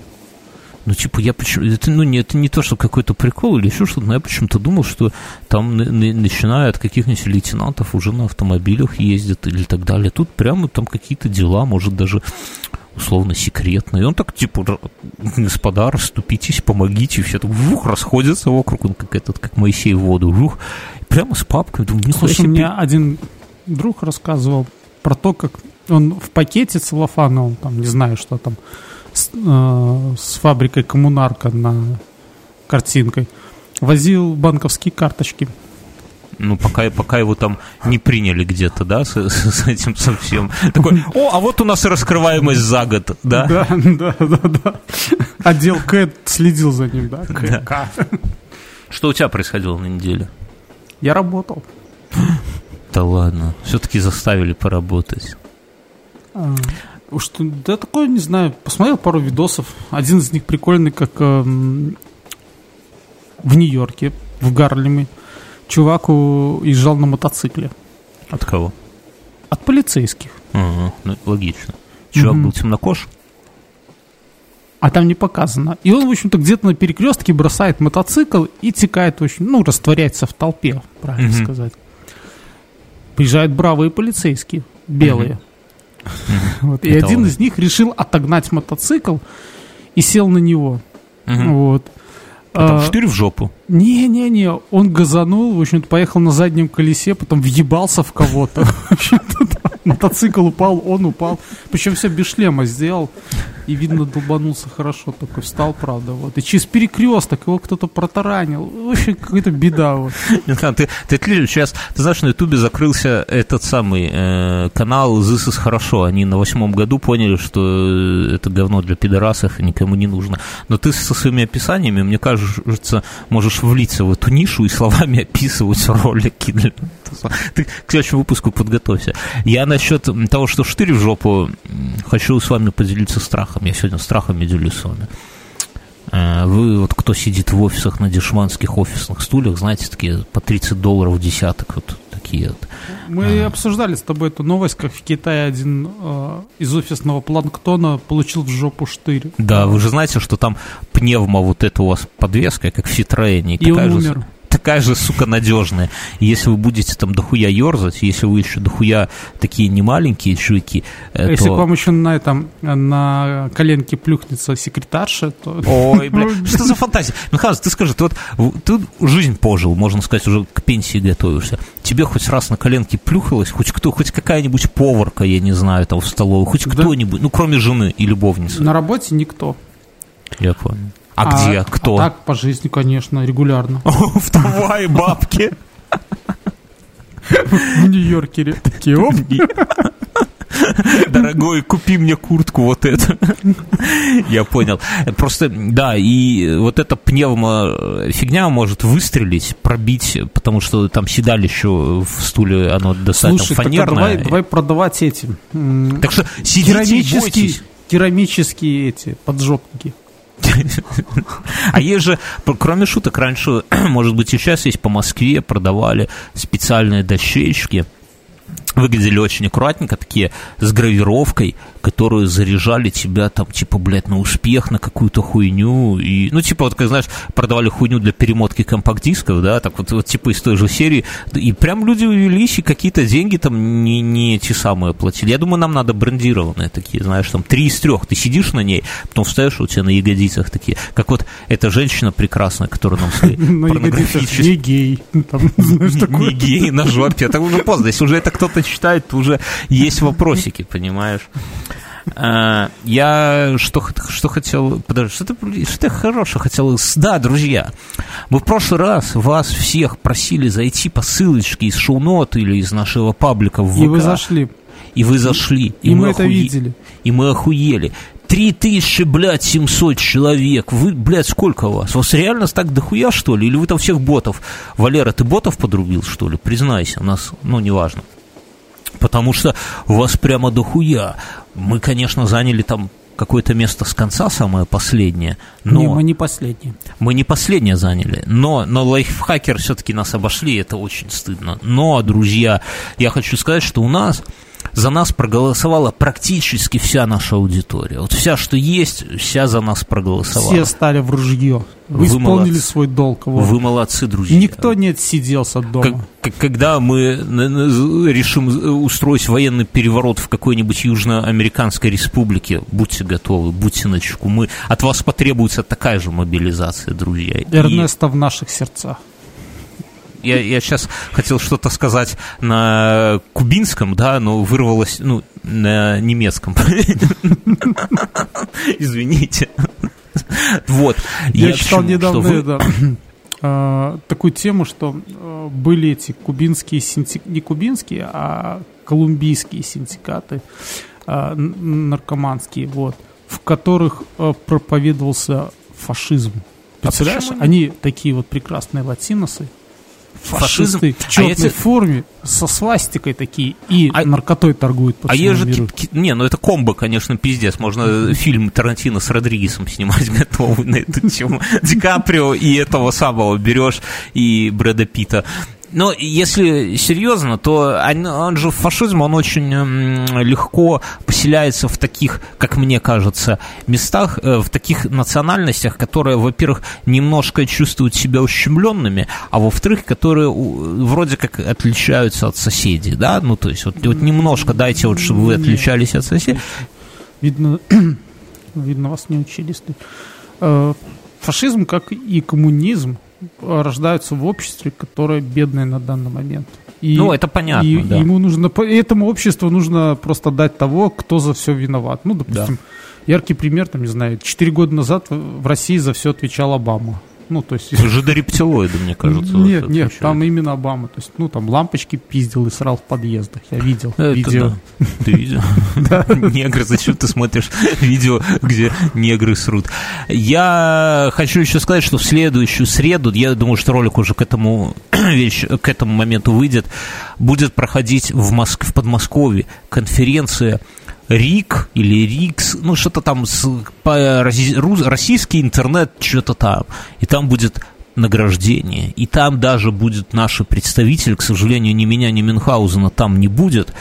Ну, типа, я почему... Это, ну, не, это не то, что какой-то прикол или еще что-то, но я почему-то думал, что там, начиная от каких-нибудь лейтенантов, уже на автомобилях ездят или так далее. Тут прямо там какие-то дела, может, даже условно секретные. И он так, типа, господа, расступитесь, помогите, все так, вух, расходятся вокруг, он как этот, как Моисей в воду, вух, прямо с папкой. Думаю, Слушай, себе... мне один друг рассказывал про то, как он в пакете целлофановом, там, не знаю, что там, с, э, с фабрикой коммунарка на картинкой, возил банковские карточки. Ну, пока, пока его там не приняли где-то, да, с, с этим совсем. Такой, о, а вот у нас и раскрываемость за год, да? Да, да, да, да. Отдел Кэт следил за ним, да? да. Что у тебя происходило на неделе? Я работал. Да ладно, все-таки заставили поработать. А, что, да такое, не знаю, посмотрел пару видосов. Один из них прикольный, как э, в Нью-Йорке, в Гарлеме, чувак уезжал на мотоцикле. От кого? От полицейских. Ага, ну, логично. Чувак угу. был темнокож? а там не показано. И он, в общем-то, где-то на перекрестке бросает мотоцикл и текает очень, ну, растворяется в толпе, правильно mm-hmm. сказать. Приезжают бравые полицейские, белые. Mm-hmm. Вот. И Это один он. из них решил отогнать мотоцикл и сел на него. Mm-hmm. Вот. Потом а, штырь в жопу. Не-не-не, он газанул, в общем-то, поехал на заднем колесе, потом въебался в кого-то. Мотоцикл упал, он упал. Причем все без шлема сделал. И, видно, долбанулся хорошо, только встал, правда. Вот. И через перекресток его кто-то протаранил. Вообще какая-то беда. Вот. Ты, ты отлично, сейчас, ты знаешь, на Ютубе закрылся этот самый э, канал «This is хорошо». Они на восьмом году поняли, что это говно для пидорасов и никому не нужно. Но ты со своими описаниями, мне кажется, можешь влиться в эту нишу и словами описывать ролики. Ты к следующему выпуску подготовься. Я насчет того, что штырь в жопу, хочу с вами поделиться страхом. Я сегодня страхами делюсь с вами. Э, вы, вот кто сидит в офисах на дешманских офисных стульях, знаете, такие по 30 долларов десяток, вот такие вот. Мы а. обсуждали с тобой эту новость, как в Китае один э, из офисного планктона получил в жопу штырь. Да, вы же знаете, что там пневма вот эта у вас подвеска, как в Citroёn. И он умер. Же такая же, сука, надежная. если вы будете там дохуя ерзать, если вы еще дохуя такие немаленькие чуйки, а то... Если к вам еще на этом, на коленке плюхнется секретарша, то... Ой, бля, что за фантазия? Михаил, ты скажи, ты вот ты жизнь пожил, можно сказать, уже к пенсии готовишься. Тебе хоть раз на коленке плюхалось, хоть кто, хоть какая-нибудь поварка, я не знаю, там в столовой, хоть кто-нибудь, ну, кроме жены и любовницы. На работе никто. Я понял. А, а где? Кто? А так, по жизни, конечно, регулярно. В Трамвае бабки. В Нью-Йоркере. Такие, оп. Дорогой, купи мне куртку вот эту. Я понял. Просто, да, и вот эта пневмо фигня может выстрелить, пробить, потому что там седалище в стуле, оно достаточно Слушай, фанерное. давай, давай продавать эти. Так что сидите, керамические, керамические эти поджопники. А есть же, кроме шуток, раньше, может быть, и сейчас есть по Москве продавали специальные дощечки, выглядели очень аккуратненько, такие с гравировкой, которые заряжали тебя там, типа, блядь, на успех, на какую-то хуйню. И, ну, типа, вот, как знаешь, продавали хуйню для перемотки компакт-дисков, да, так вот, вот, типа, из той же серии. И прям люди увелись, и какие-то деньги там не, не те самые платили. Я думаю, нам надо брендированные такие, знаешь, там, три из трех. Ты сидишь на ней, потом встаешь, у тебя на ягодицах такие. Как вот эта женщина прекрасная, которая нам свои порнографические... Не гей. Не гей на жопе. Это уже поздно. Если уже это кто-то читает, то уже есть вопросики, понимаешь? А, я что, что хотел... Подожди, что ты, что ты хорошее хотел... Да, друзья, мы в прошлый раз вас всех просили зайти по ссылочке из шоу-нот или из нашего паблика в ВК. И вы зашли. И вы зашли. И, и мы, мы это охуе... видели. И мы охуели. Три тысячи, блядь, семьсот человек. Вы, блядь, сколько вас? Вас реально так дохуя, что ли? Или вы там всех ботов? Валера, ты ботов подрубил, что ли? Признайся, у нас, ну, неважно потому что у вас прямо дохуя. Мы, конечно, заняли там какое-то место с конца, самое последнее. Но не, мы не последние. Мы не последнее заняли, но, но лайфхакер все-таки нас обошли, это очень стыдно. Но, друзья, я хочу сказать, что у нас за нас проголосовала практически вся наша аудитория. Вот вся, что есть, вся за нас проголосовала. Все стали в ружье. Вы, Вы исполнили молодцы. свой долг. Вот. Вы молодцы, друзья. Никто не отсиделся дома. Как, когда мы решим устроить военный переворот в какой-нибудь южноамериканской республике, будьте готовы, будьте начеку. Мы, от вас потребуется такая же мобилизация, друзья. Эрнеста И... в наших сердцах я, я сейчас хотел что-то сказать на кубинском, да, но вырвалось, ну, на немецком. Извините. Вот. Я, читал недавно э, такую тему, что э, были эти кубинские синдикаты, не кубинские, а колумбийские синдикаты э, наркоманские, вот, в которых проповедовался фашизм. А Представляешь, а они такие вот прекрасные латиносы, фашизм. Фашисты в черной а эти... форме, со свастикой такие, и а... наркотой торгуют по А есть же... Миру. Не, ну это комбо, конечно, пиздец. Можно фильм Тарантино с Родригесом снимать готовый на эту тему. Ди Каприо и этого самого берешь, и Брэда Питта. Но если серьезно, то он, он же фашизм, он очень легко поселяется в таких, как мне кажется, местах, э, в таких национальностях, которые, во-первых, немножко чувствуют себя ущемленными, а во-вторых, которые вроде как отличаются от соседей, да, ну то есть вот, вот немножко дайте вот, чтобы вы отличались от соседей. Видно, видно вас не учили. Э, фашизм, как и коммунизм, рождаются в обществе, которое бедное на данный момент. И, ну, это понятно, и, да. Ему нужно, этому обществу нужно просто дать того, кто за все виноват. Ну, допустим, да. яркий пример, там, не знаю, 4 года назад в России за все отвечал Обама. Ну, то есть... Жидорептилоиды, мне кажется. Нет, нет, там именно Обама. То есть, ну, там лампочки пиздил и срал в подъездах. Я видел Это видео. Да. Ты видел? Да. Негры, зачем ты смотришь видео, где негры срут? Я хочу еще сказать, что в следующую среду, я думаю, что ролик уже к этому, вещь, к этому моменту выйдет, будет проходить в, Моск... в Подмосковье конференция РИК или РИКС, ну что-то там, с, по, российский интернет, что-то там. И там будет награждение. И там даже будет наш представитель, к сожалению, ни меня, ни Мюнхгаузена там не будет.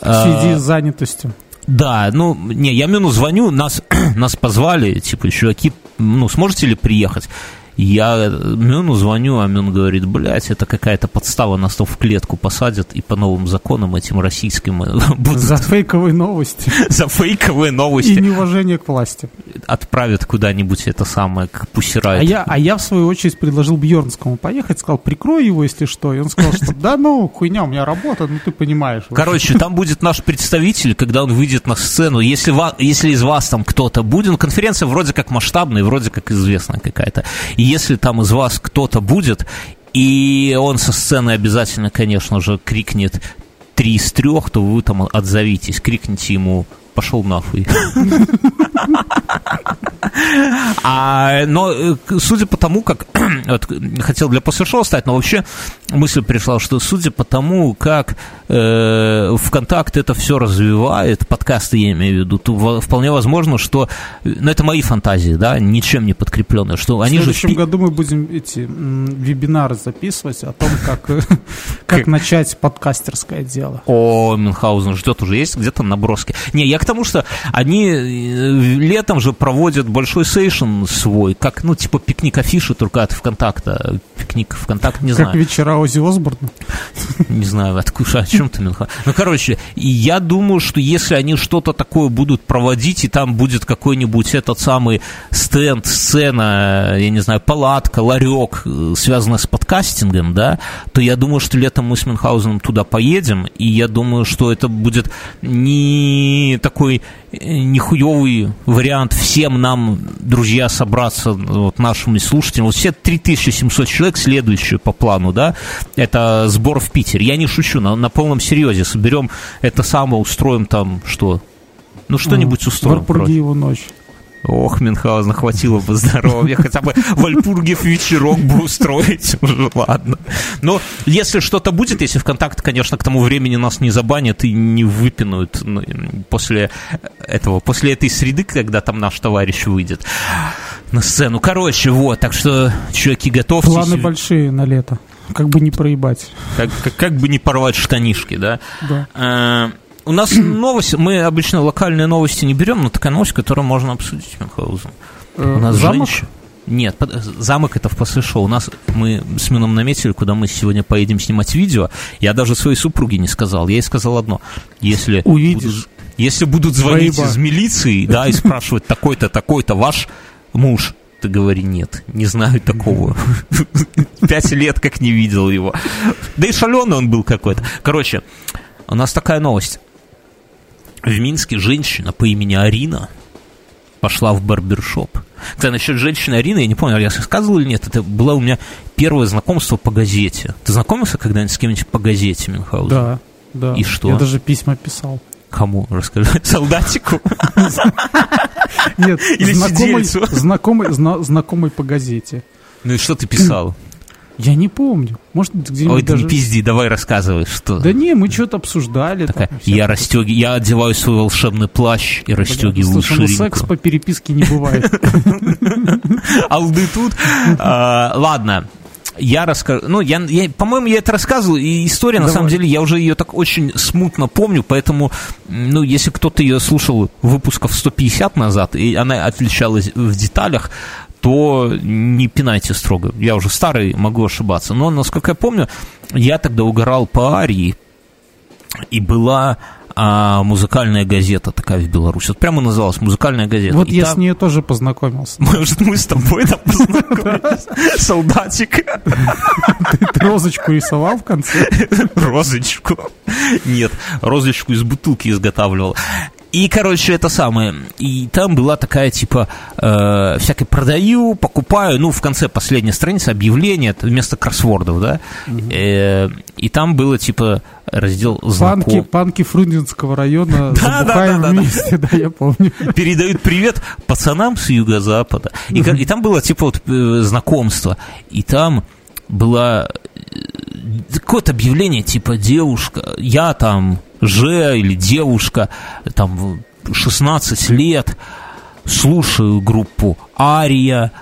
Связи а, с занятостью. Да, ну, не, я Мюну звоню, нас, нас позвали, типа, чуваки, ну, сможете ли приехать? Я Мюну звоню, а Мюн говорит, блядь, это какая-то подстава, нас то в клетку посадят, и по новым законам этим российским э, будут... За фейковые новости. За фейковые новости. И неуважение к власти. Отправят куда-нибудь это самое, как пусирает. А я, а я, в свою очередь, предложил Бьернскому поехать, сказал, прикрой его, если что. И он сказал, что да ну, хуйня, у меня работа, ну ты понимаешь. Короче, там будет наш представитель, когда он выйдет на сцену. Если, если из вас там кто-то будет, ну, конференция вроде как масштабная, вроде как известная какая-то. И если там из вас кто-то будет, и он со сцены обязательно, конечно же, крикнет три из трех, то вы там отзовитесь, крикните ему «пошел нахуй». А, но э, судя по тому, как... вот, хотел для после шоу стать, но вообще мысль пришла, что судя по тому, как э, ВКонтакте это все развивает, подкасты я имею в виду, то вполне возможно, что... Ну, это мои фантазии, да, ничем не подкрепленные, что они же... В следующем году мы будем эти вебинары записывать о том, как, как начать подкастерское дело. О, Мюнхгаузен ждет уже, есть где-то наброски. Не, я к тому, что они э, летом же проводят большой сейшн свой, как, ну, типа пикник афиши, только от ВКонтакта. Пикник ВКонтакт, не как знаю. Как вечера Ози Осборна? Не знаю, откуда, о чем ты, Мюнхгаузен. Ну, короче, я думаю, что если они что-то такое будут проводить, и там будет какой-нибудь этот самый стенд, сцена, я не знаю, палатка, ларек, э, связанная с подкастингом, да, то я думаю, что летом мы с Мюнхгаузеном туда поедем, и я думаю, что это будет не такой э, нехуевый вариант всем нам, друзья, собраться, вот, нашим слушателям. Вот все 3700 человек, следующие по плану, да, это сбор в Питере. Я не шучу, на, на полном серьезе соберем это самое, устроим там что? Ну, что-нибудь устроим. Варпургиеву ночь. Ох, Мюнхгаузен, хватило бы здоровья, хотя бы Вальпургев вечерок бы устроить уже, ладно. Но если что-то будет, если ВКонтакте, конечно, к тому времени нас не забанят и не выпинают ну, после этого, после этой среды, когда там наш товарищ выйдет на сцену. Короче, вот, так что, чуваки, готовьтесь. Планы большие на лето, как бы не проебать. Как, как, как бы не порвать штанишки, да? Да. У нас новость, мы обычно локальные новости не берем, но такая новость, которую можно обсудить, Мюнхгаузен. Э, У нас замок? женщина- Нет, под- замок это в после шоу. У нас мы с Мином наметили, куда мы сегодня поедем снимать видео. Я даже своей супруге не сказал. Я ей сказал одно. Если Увидишь. будут- если будут звонить Проеба. из милиции, да, и спрашивать, такой-то, такой-то ваш муж, ты говори, нет, не знаю такого. Пять лет как не видел его. Да и шаленый он был какой-то. Короче, у нас такая новость. В Минске женщина по имени Арина пошла в барбершоп. Кстати, насчет женщины Арины, я не помню, я рассказывал или нет, это было у меня первое знакомство по газете. Ты знакомился когда-нибудь с кем-нибудь по газете, Мюнхгаузен? Да, да. И что? Я даже письма писал. Кому? Расскажи. Солдатику? Нет, знакомый, знакомый, зна- знакомый по газете. Ну и что ты писал? Я не помню. Может где-нибудь Ой, даже... не пизди, давай рассказывай, что. Да не, мы что-то обсуждали. там, Такая, всякое. я расстеги, я одеваю свой волшебный плащ и расстегиваю Слушай, ну секс ширинку. по переписке не бывает. Алды тут. А, Ладно. Я расскажу, ну, я, я, по-моему, я это рассказывал, и история, на Давай. самом деле, я уже ее так очень смутно помню, поэтому, ну, если кто-то ее слушал выпусков 150 назад, и она отличалась в деталях, то не пинайте строго. Я уже старый, могу ошибаться. Но, насколько я помню, я тогда угорал по Арии, и была а, музыкальная газета такая в Беларуси. Вот прямо называлась «Музыкальная газета». Вот И я там- с ней тоже познакомился. может, мы с тобой там познакомились? Солдатик. Ты розочку рисовал в конце? Розочку. Нет, розочку из бутылки изготавливал. И, короче, это самое. И там была такая, типа, э, всякое продаю, покупаю. Ну, в конце последней страницы объявление вместо кроссвордов, да. Э, и там было, типа, раздел Панки, знаком. панки Фрунзенского района Да, да, да, да, вместе, да, я помню. передают привет пацанам с юго-запада. И, и там было типа вот э, знакомство. И там было э, какое-то объявление типа девушка, я там Ж или девушка, там в 16 лет, слушаю группу Ария,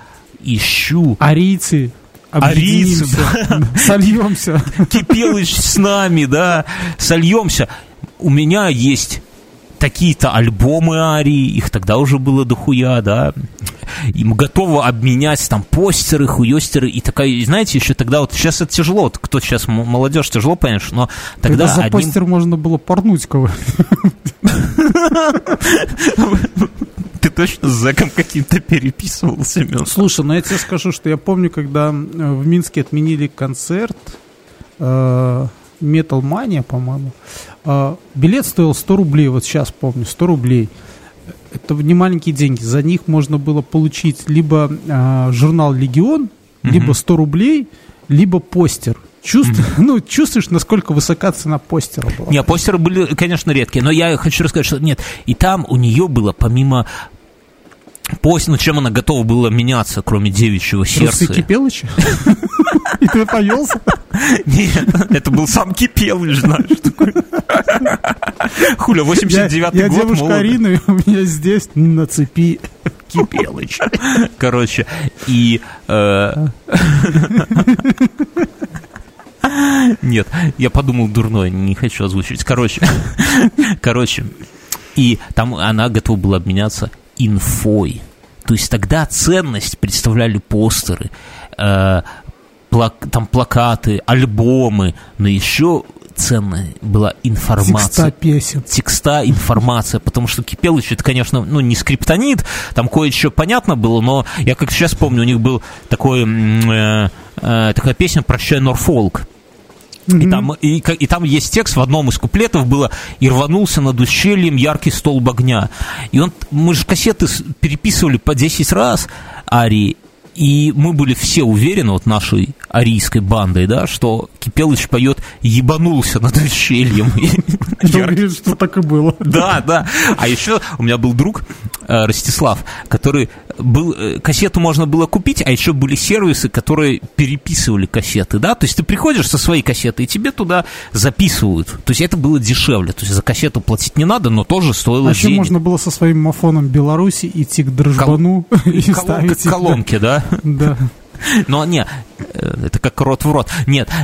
ищу Арийцы, Арийцы, объединимся, сольемся. Кипелыч с нами, да, сольемся. У меня есть такие-то альбомы Арии, их тогда уже было дохуя, да, им готовы обменять там постеры, хуестеры, и такая, и знаете, еще тогда вот, сейчас это тяжело, вот кто сейчас, молодежь, тяжело, понимаешь, но тогда Тогда за одним- постер можно было порнуть кого Ты точно с зэком каким-то переписывался, Семен? Слушай, ну я тебе скажу, что я помню, когда э, в Минске отменили концерт э, Metal Mania, по-моему, э, билет стоил 100 рублей, вот сейчас помню, 100 рублей. Это не маленькие деньги. За них можно было получить либо э, журнал «Легион», либо 100 рублей, либо постер. Чувств... Ну, чувствуешь, насколько высока цена постера была? Не, постеры были, конечно, редкие, но я хочу рассказать, что нет, и там у нее было, помимо Пост, ну чем она готова была меняться, кроме девичьего сердца? Трусы Кипелыча? И ты повелся? Нет, это был сам Кипелыч, знаешь. такой. Хуля, 89-й Я год, девушка молодо. Арина, у меня здесь на цепи Кипелыч. Короче, и... э, Нет, я подумал дурное, не хочу озвучивать. Короче, короче, и там она готова была обменяться инфой. То есть тогда ценность представляли постеры, э, плак- там плакаты, альбомы, но еще ценной была информация Текста песен. текста, информация, потому что Кипелыч, это, конечно, ну, не скриптонит, там кое-что понятно было, но я как сейчас помню, у них был такой, э, э, такая песня «Прощай, Норфолк», и там, и, и там есть текст в одном из куплетов было «И рванулся над ущельем яркий столб огня». И он, мы же кассеты переписывали по 10 раз арии, и мы были все уверены, вот нашей арийской бандой, да, что Кипелыч поет «Ебанулся над ущельем». Я уверен, что так и было. Да, да. А еще у меня был друг э, Ростислав, который был э, кассету можно было купить, а еще были сервисы, которые переписывали кассеты, да. То есть ты приходишь со своей кассеты и тебе туда записывают. То есть это было дешевле. То есть за кассету платить не надо, но тоже стоило А еще денег. можно было со своим мафоном Беларуси идти к Дрожбану и ставить... колонки, да. Да. Но не, э, это как рот в рот. Нет.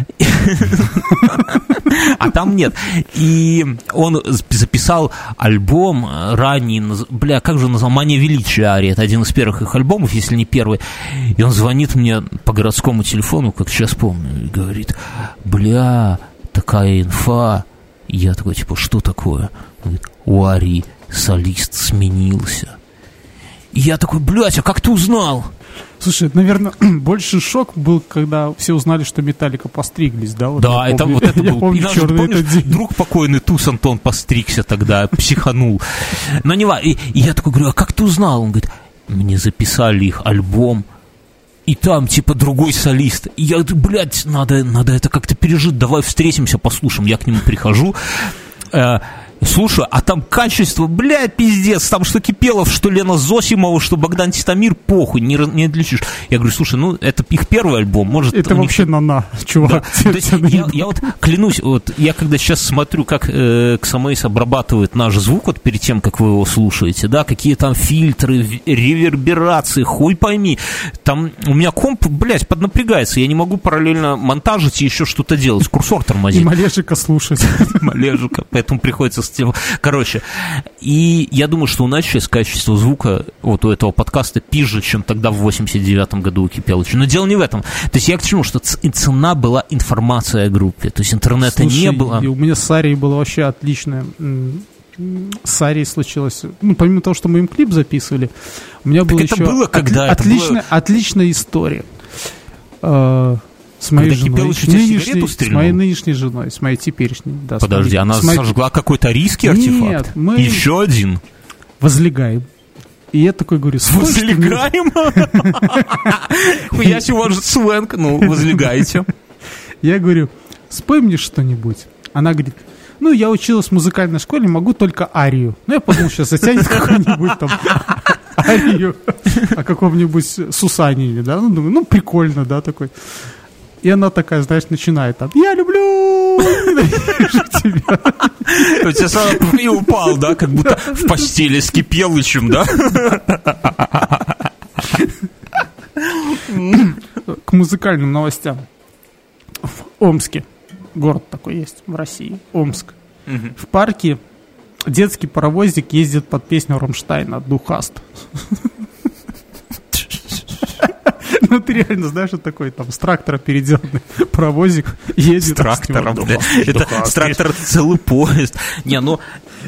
А там нет. И он записал альбом э, ранний, бля, как же он назвал? «Мания величия» Ари. Это один из первых их альбомов, если не первый. И он звонит мне по городскому телефону, как сейчас помню, и говорит, бля, такая инфа. Я такой, типа, что такое? Он говорит, у Ари солист сменился. И я такой, блядь, а как ты узнал? Слушай, наверное, больше шок был, когда все узнали, что Металлика постриглись, да? Вот Да, это помню- вот это я был. помню даже, помнишь, этот день. друг покойный Туз Антон постригся тогда, психанул. Но не и, и я такой говорю, а как ты узнал? Он говорит, мне записали их альбом, и там, типа, другой солист. И я говорю, блядь, надо, надо это как-то пережить, давай встретимся, послушаем. Я к нему прихожу, э, слушаю, а там качество, блядь, пиздец, там что Кипелов, что Лена Зосимова, что Богдан Титамир, похуй, не, не отличишь. Я говорю, слушай, ну, это их первый альбом, может, Это у них вообще на-на, да. чувак. То есть я, я вот клянусь, вот я когда сейчас смотрю, как э, обрабатывает наш звук, вот перед тем, как вы его слушаете, да, какие там фильтры, реверберации, хуй пойми. Там у меня комп, блядь, поднапрягается, я не могу параллельно монтажить и еще что-то делать, курсор И тормозит. Малешика слушать. Малежика, поэтому приходится тем. Короче, и я думаю, что у нас сейчас качество звука вот у этого подкаста пиже, чем тогда в 89-м году у Кипелыча. Но дело не в этом. То есть я к чему, что цена была информация о группе. То есть интернета Слушай, не было. и у меня с Арией было вообще отличное. С Арией случилось. Ну, помимо того, что мы им клип записывали, у меня было это еще было когда? Это отличная, отличная история. С моей Когда женой. Кипелыч Нынешней- сигарету с моей нынешней женой, с моей теперешней. Да, Подожди, моей- она моей- сожгла какой-то рийский артефакт? Нет, мы- Еще один. Возлегаем. И я такой говорю, «Слышь, ты мне- Возлегаем? Я же сленг. Ну, возлегаете. Я говорю, спой мне что-нибудь. Она говорит, ну, я училась в музыкальной школе, могу только арию. Ну, я подумал, сейчас затянет какую-нибудь там арию о каком-нибудь Сусанине, да? Ну, думаю, ну, прикольно, да, такой. И она такая, знаешь, начинает там, я люблю, тебя. У тебя сразу и упал, да, как будто в постели с Кипелычем, да? К музыкальным новостям. В Омске, город такой есть в России, Омск. В парке детский паровозик ездит под песню Рамштайна «Духаст». Ну, ты реально знаешь, что такой там с трактора переделанный паровозик едет. С трактором, ним, Это с трактора целый поезд. Не, ну,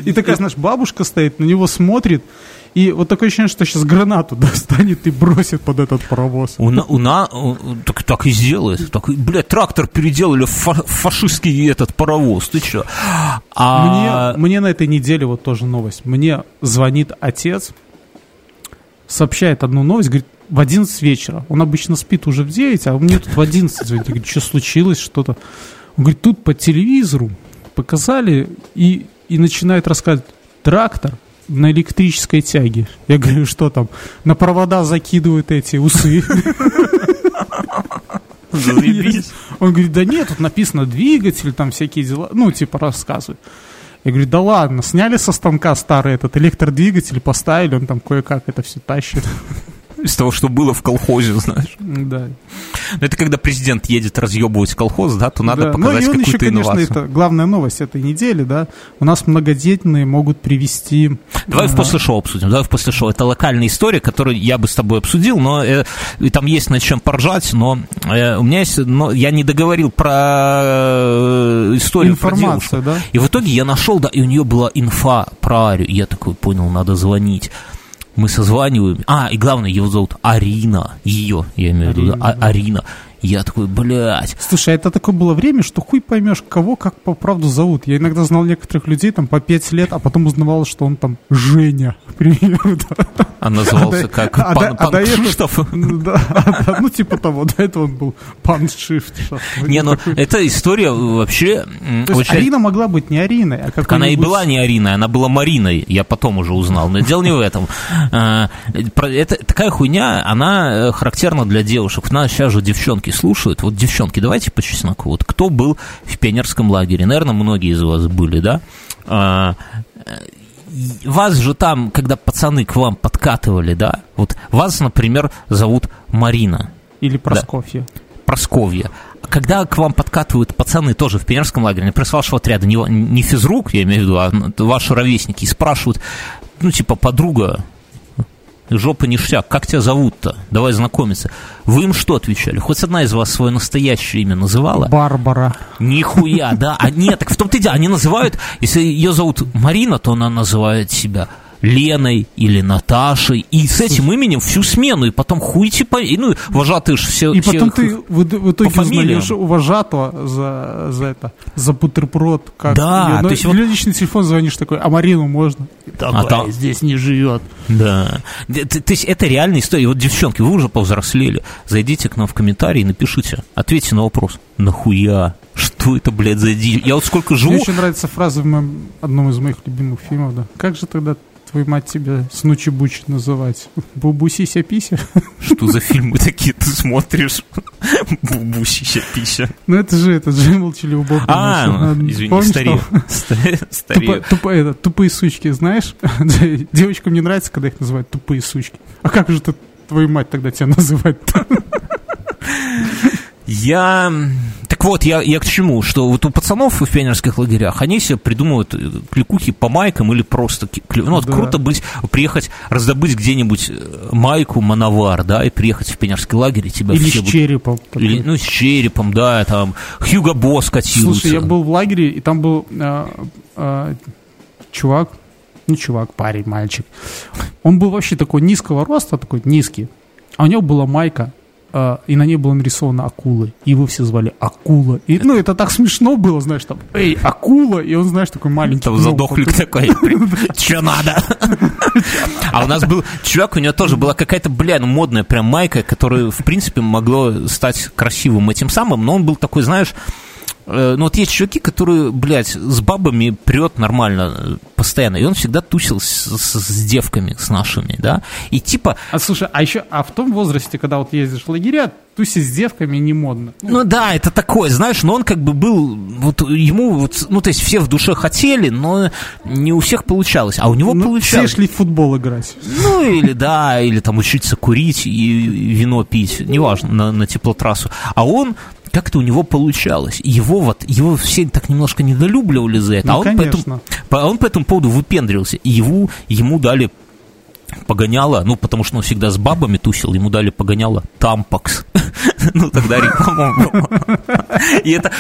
И такая, знаешь, бабушка стоит, на него смотрит, и вот такое ощущение, что сейчас гранату достанет и бросит под этот паровоз. у, на, у, на, так, так и сделает. Так, блядь, трактор переделали в фа- фашистский этот паровоз. Ты чё? А, Мне, мне на этой неделе вот тоже новость. Мне звонит отец, сообщает одну новость, говорит, в 11 вечера. Он обычно спит уже в 9, а мне тут в 11 звонит. Я говорю, что случилось, что-то. Он говорит, тут по телевизору показали и, и начинает рассказывать, трактор на электрической тяге. Я говорю, что там? На провода закидывают эти усы. Он говорит, да нет, тут написано двигатель, там всякие дела, ну, типа, рассказывают. Я говорю, да ладно, сняли со станка старый этот электродвигатель, поставили, он там кое-как это все тащит из того, что было в колхозе, знаешь. Да. Но это когда президент едет разъебывать колхоз, да, то надо да. показать ну, какую-то еще, инновацию. конечно, это главная новость этой недели, да. У нас многодетные могут привести... Давай а... в после шоу обсудим, давай в после шоу. Это локальная история, которую я бы с тобой обсудил, но э, и там есть над чем поржать, но э, у меня есть... Но я не договорил про э, историю Информация, про да? И в итоге я нашел, да, и у нее была инфа про Арию. Я такой понял, надо звонить мы созваниваем. А, и главное, его зовут Арина. Ее, я имею в виду, Арина. А, Арина. Я такой, блядь. Слушай, это такое было время, что хуй поймешь, кого как по правду зовут. Я иногда знал некоторых людей там по пять лет, а потом узнавал, что он там Женя, к примеру. Да. А назывался а как а пан, а пан Кшиштов? Да, а, ну типа того, до этого он был пан Шифт. Не, ну эта история вообще... То есть Арина могла быть не Ариной, а как Она и была не Ариной, она была Мариной, я потом уже узнал, но дело не в этом. А, это такая хуйня, она характерна для девушек. Нас сейчас же девчонки слушают, вот девчонки, давайте по чесноку, вот кто был в пионерском лагере? Наверное, многие из вас были, да? А, вас же там, когда пацаны к вам подкатывали, да, вот вас, например, зовут Марина. Или Просковья. Да. Просковья. Когда к вам подкатывают пацаны тоже в пионерском лагере, например, с вашего отряда, не, не физрук, я имею в виду, а ваши ровесники, и спрашивают, ну, типа, подруга, жопа ништяк, как тебя зовут-то? Давай знакомиться. Вы им что отвечали? Хоть одна из вас свое настоящее имя называла? Барбара. Нихуя, да. А нет, так в том-то и дело, они называют, если ее зовут Марина, то она называет себя Леной или Наташей, и с этим именем всю смену, и потом хуй типа, и, ну, вожатые же все И потом ты в, в итоге узнаешь у вожатого за, за это, за бутерброд, как да, ее, то есть вот... личный телефон звонишь такой, а Марину можно? Такой, а там... здесь не живет. Да. То есть это реальная история. Вот, девчонки, вы уже повзрослели. Зайдите к нам в комментарии и напишите, ответьте на вопрос. Нахуя? Что это, блядь, за дичь? Я вот сколько живу... Мне очень нравится фраза в моем, одном из моих любимых фильмов, да. Как же тогда твою мать тебя Снучи-Буч называть? Бубусися-пися? Что за фильмы такие ты смотришь? Бубусися-пися. Ну это же, это же молчаливый бог. А, извини, старею. Старею. Тупые сучки, знаешь? Девочкам не нравится, когда их называют тупые сучки. А как же ты твою мать тогда тебя называть-то? Я... Вот, я, я к чему? Что вот у пацанов в пионерских лагерях, они себе придумывают э, кликухи по майкам или просто... Ну, вот да. круто быть, приехать, раздобыть где-нибудь э, майку, мановар, да, и приехать в пионерский лагерь, и тебя или все... с черепом. Или, ну, с черепом, да, там, Хьюго Босс катился. Слушай, я был в лагере, и там был а, а, чувак, ну, чувак, парень, мальчик. Он был вообще такой низкого роста, такой низкий. А у него была майка а, и на ней было нарисовано акулы. И его все звали Акула. И, ну, это так смешно было, знаешь, там, эй, Акула, и он, знаешь, такой маленький. Там задохлик такой, что надо? А у нас был чувак, у него тоже была какая-то, бля, ну, модная прям майка, которая, в принципе, могло стать красивым этим самым, но он был такой, знаешь, Э, ну вот есть чуваки, которые, блядь, с бабами прет нормально э, постоянно, и он всегда тусил с, с, с девками, с нашими, да, и типа... А слушай, а еще, а в том возрасте, когда вот ездишь в лагеря, тусить с девками не модно. Ну да, это такое, знаешь, но он как бы был, вот ему, вот, ну то есть все в душе хотели, но не у всех получалось, а у него ну, получалось. Все шли в футбол играть. Ну или да, или там учиться курить и вино пить, неважно, на, на теплотрассу. А он как-то у него получалось. Его вот, его все так немножко недолюбливали за это, ну, а, он по этому, а он по этому поводу выпендривался. И его, ему дали погоняло, ну, потому что он всегда с бабами тусил, ему дали погоняло тампакс. ну, тогда реклама была. и, это,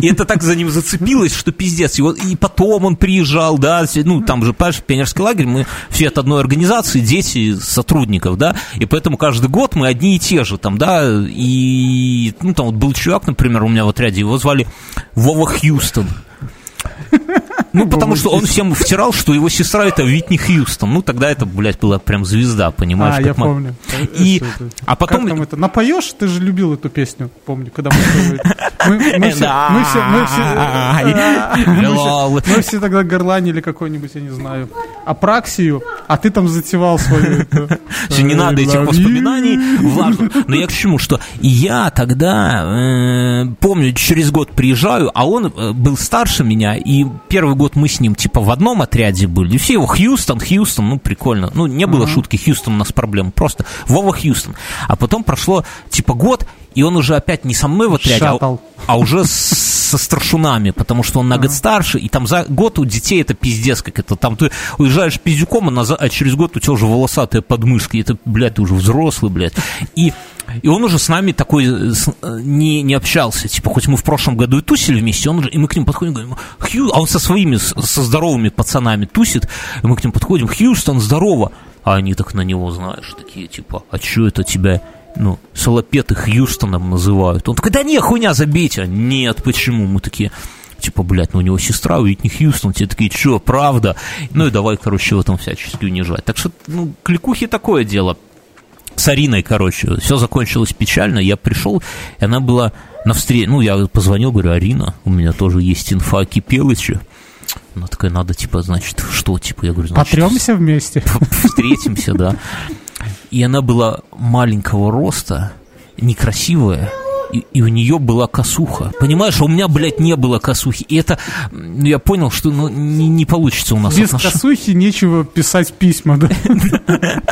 и это так за ним зацепилось, что пиздец. Вот, и потом он приезжал, да, ну, там же, понимаешь, пионерский лагерь, мы все от одной организации, дети сотрудников, да, и поэтому каждый год мы одни и те же, там, да, и, ну, там вот был чувак, например, у меня в отряде, его звали Вова Хьюстон. Ну, потому что он всем втирал, что его сестра это Витни Хьюстон. Ну, тогда это, блядь, была прям звезда, понимаешь? А, я помню. И, а потом... Как там это? Напоешь? Ты же любил эту песню, помню, когда мы мы, мы, все, мы все, мы все, мы все тогда горланили какой-нибудь, я не знаю, апраксию, а ты там затевал свою... Все, не надо этих воспоминаний влажных. Но я к чему, что я тогда, помню, через год приезжаю, а он был старше меня, и первый год мы с ним, типа, в одном отряде были. И все его Хьюстон, Хьюстон, ну, прикольно. Ну, не было шутки, Хьюстон у нас проблем, просто Вова Хьюстон. А потом прошло, типа, год, и он уже опять не со мной в отряде, а, а уже с, со старшунами, потому что он на год старше, и там за год у детей это пиздец, как это, там ты уезжаешь пиздюком, а, назад, а через год у тебя уже волосатые подмышки, это, блядь, ты уже взрослый, блядь. И и он уже с нами такой не, не общался. Типа, хоть мы в прошлом году и тусили вместе, он уже, и мы к ним подходим, говорим, Хью, а он со своими, со здоровыми пацанами тусит, и мы к ним подходим, Хьюстон, здорово. А они так на него, знаешь, такие, типа, а что это тебя ну, Солопеты Хьюстоном называют. Он такой, да не, хуйня, забейте. Нет, почему? Мы такие, типа, блядь, ну у него сестра Уитни Хьюстон, те такие, что, правда? Ну и давай, короче, его там всячески унижать. Так что, ну, кликухи такое дело. С Ариной, короче, все закончилось печально, я пришел, и она была на встрече, ну, я позвонил, говорю, Арина, у меня тоже есть инфа о Кипелыче. Она такая, надо, типа, значит, что, типа, я говорю, значит... Потремся вместе. Встретимся, да. И она была маленького роста, некрасивая, и, и у нее была косуха. Понимаешь, а у меня, блядь, не было косухи. И это, ну, я понял, что ну, не, не получится у нас. Без отнош... косухи нечего писать письма, да?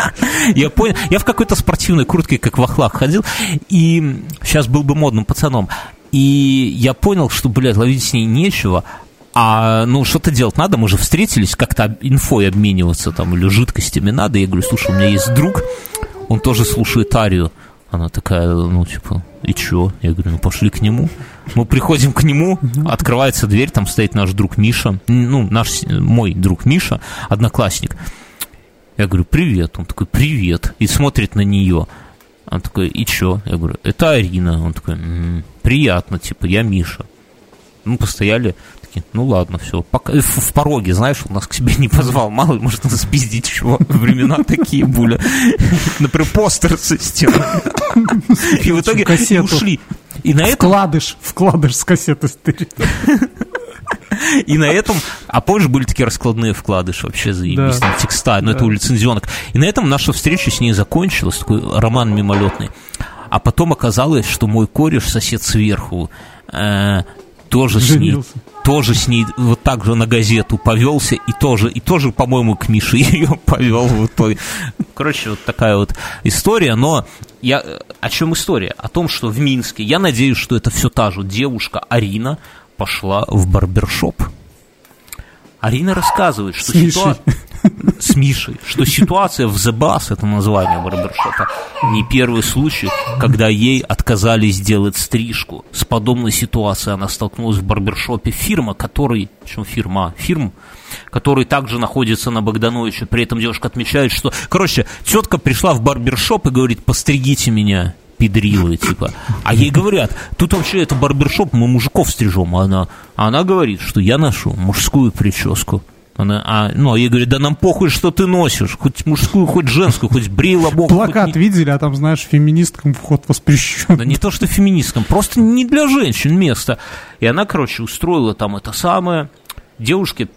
Я понял. Я в какой-то спортивной куртке, как в Ахлах, ходил, и сейчас был бы модным пацаном. И я понял, что, блядь, ловить с ней нечего, а, ну, что-то делать надо, мы же встретились, как-то инфой обмениваться там или жидкостями надо. Я говорю, слушай, у меня есть друг, он тоже слушает Арию. Она такая, ну, типа, и чё? Я говорю, ну, пошли к нему. Мы приходим к нему, открывается дверь, там стоит наш друг Миша, ну, наш, мой друг Миша, одноклассник. Я говорю, привет. Он такой, привет. И смотрит на нее. Он такой, и чё? Я говорю, это Арина. Он такой, м-м, приятно, типа, я Миша. Мы постояли, такие, ну ладно, все. Пока, в, в пороге, знаешь, он нас к себе не позвал. Мало ли, может, нас спиздить чего. Времена такие были. Например, постер со стены. И в итоге ушли. И на этом... Вкладыш, вкладыш с кассеты стырит. И на этом, а позже были такие раскладные вкладыши, вообще заебись, да. там текста, но да. это у лицензионок. И на этом наша встреча с ней закончилась, такой роман мимолетный. А потом оказалось, что мой кореш, сосед сверху, э, тоже Женился. с ней тоже с ней вот так же на газету повелся и тоже, и тоже, по-моему, к Мише ее повел в итоге. Короче, вот такая вот история, но я, о чем история? О том, что в Минске, я надеюсь, что это все та же девушка Арина пошла в барбершоп. Арина рассказывает, что ситуация с Мишей, что ситуация в The Bass, это название барбершопа, не первый случай, когда ей отказали сделать стрижку. С подобной ситуацией она столкнулась в барбершопе фирма, который, чем фирма, фирм, который также находится на Богдановиче. При этом девушка отмечает, что, короче, тетка пришла в барбершоп и говорит, постригите меня педрилы, типа. А ей говорят, тут вообще это барбершоп, мы мужиков стрижем. А она, а она говорит, что я ношу мужскую прическу. Она, а, ну, а ей говорят, да нам похуй, что ты носишь, хоть мужскую, хоть женскую, хоть брей лобок. Плакат хоть... видели, а там, знаешь, феминисткам вход воспрещен. Да не то, что феминисткам, просто не для женщин место. И она, короче, устроила там это самое. Девушке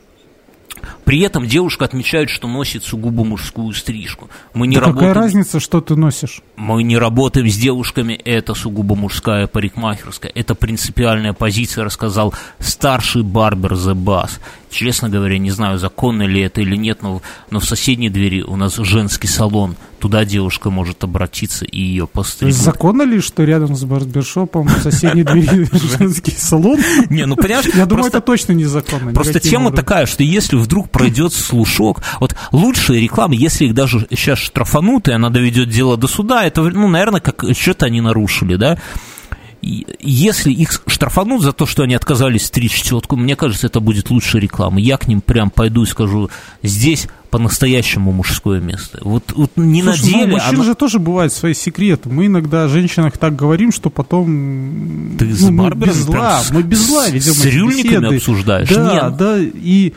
при этом девушка отмечает, что носит сугубо мужскую стрижку. Мы не да работаем... Какая разница, что ты носишь? Мы не работаем с девушками, это сугубо мужская парикмахерская. Это принципиальная позиция, рассказал старший барбер The Bass. Честно говоря, не знаю, законно ли это или нет, но, но в соседней двери у нас женский салон. Туда девушка может обратиться и ее постригут. Законно ли, что рядом с барбершопом в соседней двери женский салон? Не, ну понимаешь... Я думаю, это точно незаконно. Просто тема такая, что если вдруг пройдет слушок, вот лучшая реклама, если их даже сейчас штрафанут, и она доведет дело до суда, это, ну, наверное, как что-то они нарушили, да? Если их штрафанут за то, что они отказались стричь четку, мне кажется, это будет лучшая реклама. Я к ним прям пойду и скажу, здесь по-настоящему мужское место. Вот, вот не Слушай, на деле... Ну, мужчин оно... же тоже бывают свои секреты. Мы иногда о женщинах так говорим, что потом... Ты ну, с мы без зла, мы без зла ведем С рюльниками обсуждаешь? Да, Нет. да, и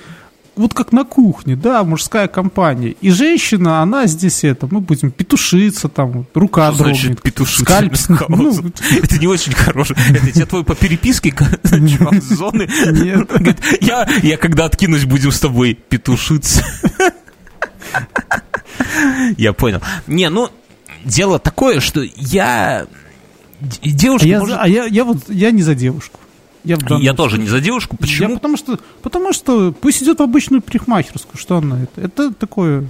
вот как на кухне, да, мужская компания. И женщина, она здесь это, мы будем петушиться, там, рука Что дрогнет. Значит, петушиться? Скальп, ну, это не очень хорошее. Это тебя твой по переписке чувак зоны? Нет. я, я когда откинусь, будем с тобой петушиться. Я понял. Не, ну, дело такое, что я... Девушка... А, я, может... а я, я вот, я не за девушку. Я, я тоже не за девушку. Почему? Я потому что, потому что пусть идет в обычную парикмахерскую. Что она это? Это такое...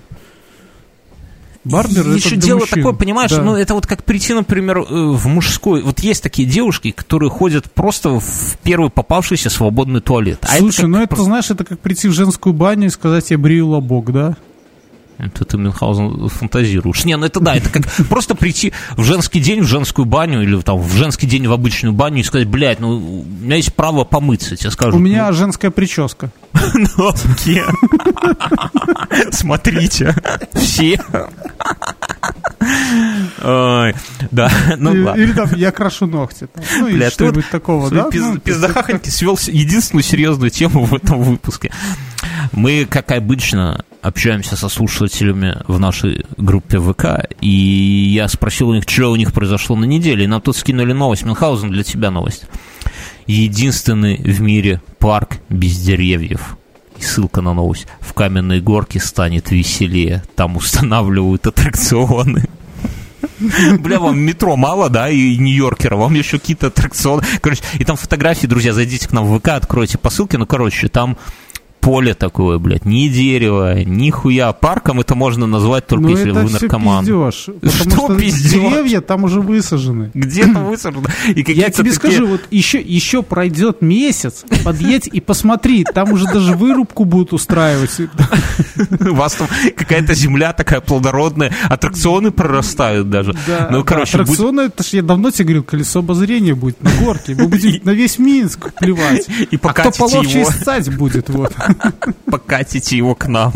Барбер Еще дело мужчин. такое, понимаешь, да. ну это вот как прийти, например, э, в мужской. Вот есть такие девушки, которые ходят просто в первый попавшийся свободный туалет. А Слушай, это ну это, знаешь, это как прийти в женскую баню и сказать, я брию лобок, да? Это ты, Мюнхгаузен, фантазируешь. Не, ну это да, это как просто прийти в женский день в женскую баню или там в женский день в обычную баню и сказать, блядь, ну у меня есть право помыться, тебе скажут. У меня ну, женская прическа. Ну, Смотрите, все. Ой, да, ну ладно. Или там я крашу ногти. Ну, или что-нибудь такого, да? Ну, Пиздахахоньки свел единственную серьезную тему в этом выпуске. Мы, как обычно, общаемся со слушателями в нашей группе ВК, и я спросил у них, что у них произошло на неделе, и нам тут скинули новость. Мюнхгаузен, для тебя новость. Единственный в мире парк без деревьев. И ссылка на новость. В каменной горке станет веселее. Там устанавливают аттракционы. Бля, вам метро мало, да, и Нью-Йоркера, вам еще какие-то аттракционы. Короче, и там фотографии, друзья, зайдите к нам в ВК, откройте по ссылке. Ну, короче, там поле такое, блядь, ни дерева, ни хуя. Парком это можно назвать только Но ну, если вы наркоман. Потому что, что пиздеж? деревья там уже высажены. Где-то высажены. И Я тебе такие... скажу, вот еще, еще пройдет месяц, подъедь и посмотри, там уже даже вырубку будут устраивать. У вас там какая-то земля такая плодородная, аттракционы прорастают даже. Да, ну, короче, аттракционы, это ж я давно тебе говорил, колесо обозрения будет на горке. Мы будем на весь Минск плевать. И а кто половче ссать будет, вот. покатите его к нам.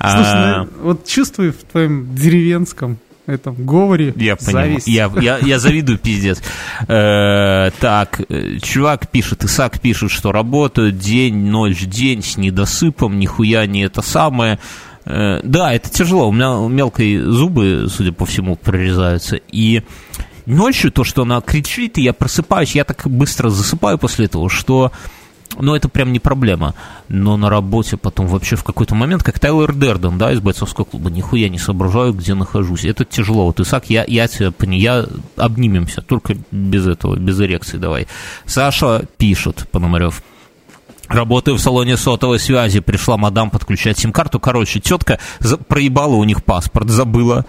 Слушай, а... ну, вот чувствую в твоем деревенском этом говоре я понимаю. Я, я, я завидую, пиздец. Э, так, э, чувак пишет, Исаак пишет, что работают день, ночь, день с недосыпом, нихуя не это самое. Э, да, это тяжело. У меня мелкие зубы, судя по всему, прорезаются. И ночью то, что она кричит, и я просыпаюсь, я так быстро засыпаю после этого, что но это прям не проблема. Но на работе потом вообще в какой-то момент, как Тайлер Дерден, да, из бойцовского клуба, нихуя не соображаю, где нахожусь. Это тяжело. Вот, Исаак, я, я тебя я обнимемся, только без этого, без эрекции давай. Саша пишет, Пономарев. Работаю в салоне сотовой связи, пришла мадам подключать сим-карту. Короче, тетка проебала у них паспорт, забыла.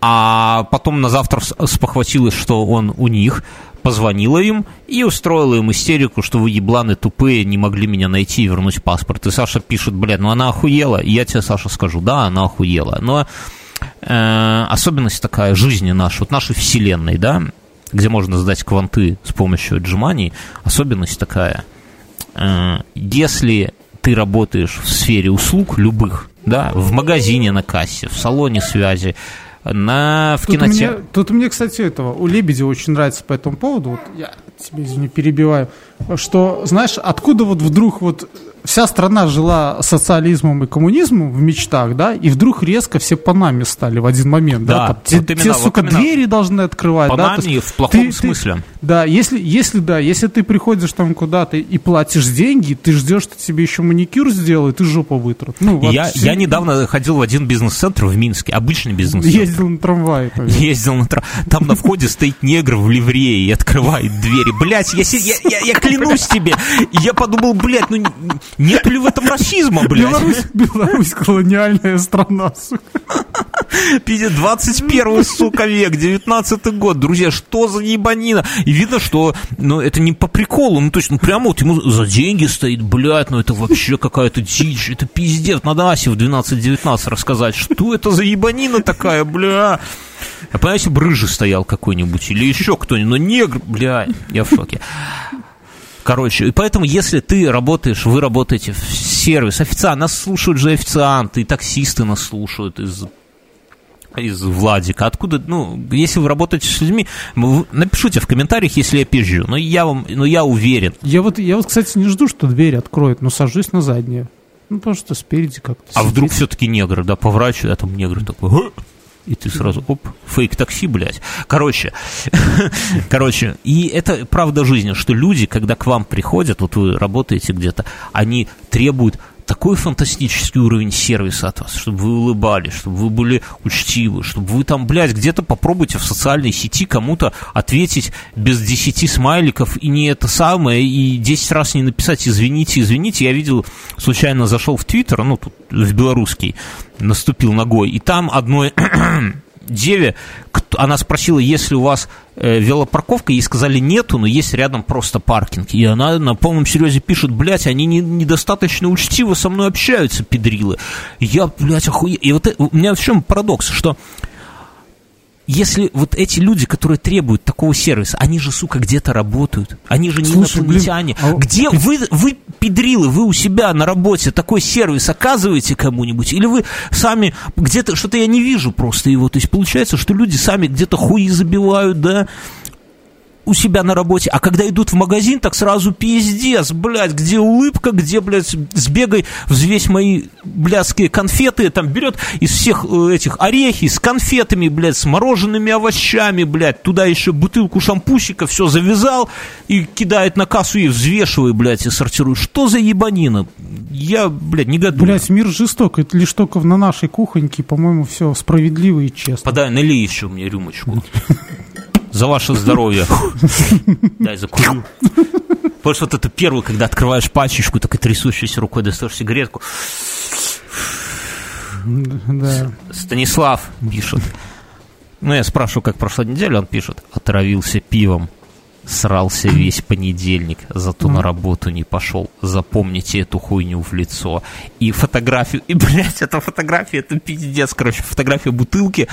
А потом на завтра спохватилась, что он у них позвонила им и устроила им истерику, что вы ебланы тупые, не могли меня найти и вернуть паспорт. И Саша пишет, блядь, ну она охуела. И я тебе, Саша, скажу, да, она охуела. Но э, особенность такая жизни нашей, вот нашей вселенной, да, где можно сдать кванты с помощью отжиманий, особенность такая. Э, если ты работаешь в сфере услуг любых, да, в магазине на кассе, в салоне связи, на, в кинотеатре. Тут мне, кстати, этого, у Лебедя очень нравится по этому поводу, вот я тебе, извини, перебиваю, что, знаешь, откуда вот вдруг вот вся страна жила социализмом и коммунизмом в мечтах, да, и вдруг резко все панами стали в один момент, да, да там, вот те, именно, те, сука, вот двери должны открывать, панами да, в плохом ты, смысле. Ты, да, если, если, да, если ты приходишь там куда-то и платишь деньги, ты ждешь, что тебе еще маникюр сделают и жопу вытрут. Ну, я, я недавно ходил в один бизнес-центр в Минске, обычный бизнес-центр. Ездил на трамвае. Ездил на трамвае. Там на входе стоит негр в ливрее и открывает двери. Блять, я, я, я, я клянусь тебе, я подумал, блядь, ну нет ли в этом расизма, блядь? Беларусь, Беларусь колониальная страна, сука. 21 сука, век, 19 год. Друзья, что за ебанина? И видно, что ну, это не по приколу, ну, то есть, ну, прямо вот ему за деньги стоит, блядь, ну, это вообще какая-то дичь, это пиздец. Надо Асе в 12-19 рассказать, что это за ебанина такая, бля. А понимаете, брыжи стоял какой-нибудь или еще кто-нибудь, но негр, бля, я в шоке. Короче, и поэтому, если ты работаешь, вы работаете в сервис, официант, нас слушают же официанты, и таксисты нас слушают из из Владика. Откуда, ну, если вы работаете с людьми, напишите в комментариях, если я пизжу. Но я вам, но я уверен. Я вот, я вот, кстати, не жду, что дверь откроет, но сажусь на заднее. Ну, потому что спереди как-то. А сидит. вдруг все-таки негр, да, поворачиваю, а там негр такой. И ты сразу, оп, фейк-такси, блядь. Короче, короче, и это правда жизни, что люди, когда к вам приходят, вот вы работаете где-то, они требуют такой фантастический уровень сервиса от вас, чтобы вы улыбались, чтобы вы были учтивы, чтобы вы там, блядь, где-то попробуйте в социальной сети кому-то ответить без 10 смайликов и не это самое, и 10 раз не написать «извините, извините». Я видел, случайно зашел в Твиттер, ну, тут в белорусский, наступил ногой, и там одной деве, она спросила, есть ли у вас велопарковка, ей сказали нету, но есть рядом просто паркинг. И она на полном серьезе пишет, блядь, они не, недостаточно учтиво со мной общаются, педрилы. Я, блядь, охуе... И вот у меня в чем парадокс, что если вот эти люди, которые требуют такого сервиса, они же, сука, где-то работают. Они же не Слушай, инопланетяне. Блин, а... Где вы, вы, педрилы, вы у себя на работе такой сервис оказываете кому-нибудь? Или вы сами где-то, что-то я не вижу просто его. То есть получается, что люди сами где-то хуи забивают, да, у себя на работе, а когда идут в магазин, так сразу пиздец, блядь, где улыбка, где, блядь, сбегай, взвесь мои блядские конфеты, там берет из всех э, этих орехи с конфетами, блядь, с мороженными овощами, блядь, туда еще бутылку шампусика, все завязал и кидает на кассу и взвешивает, блядь, и сортирует. Что за ебанина? Я, блядь, не негодую. Блядь, мир жесток, это лишь только на нашей кухоньке, по-моему, все справедливо и честно. Подай, налей еще мне рюмочку. За ваше здоровье. Дай закурю. Потому что вот это первый, когда открываешь пачечку, так и трясущейся рукой достаешь сигаретку. Да. Станислав пишет. Ну, я спрашиваю, как прошла неделя, он пишет. Отравился пивом. Срался весь понедельник, зато на работу не пошел. Запомните эту хуйню в лицо. И фотографию, и, блядь, эта фотография, это пиздец, короче, фотография бутылки,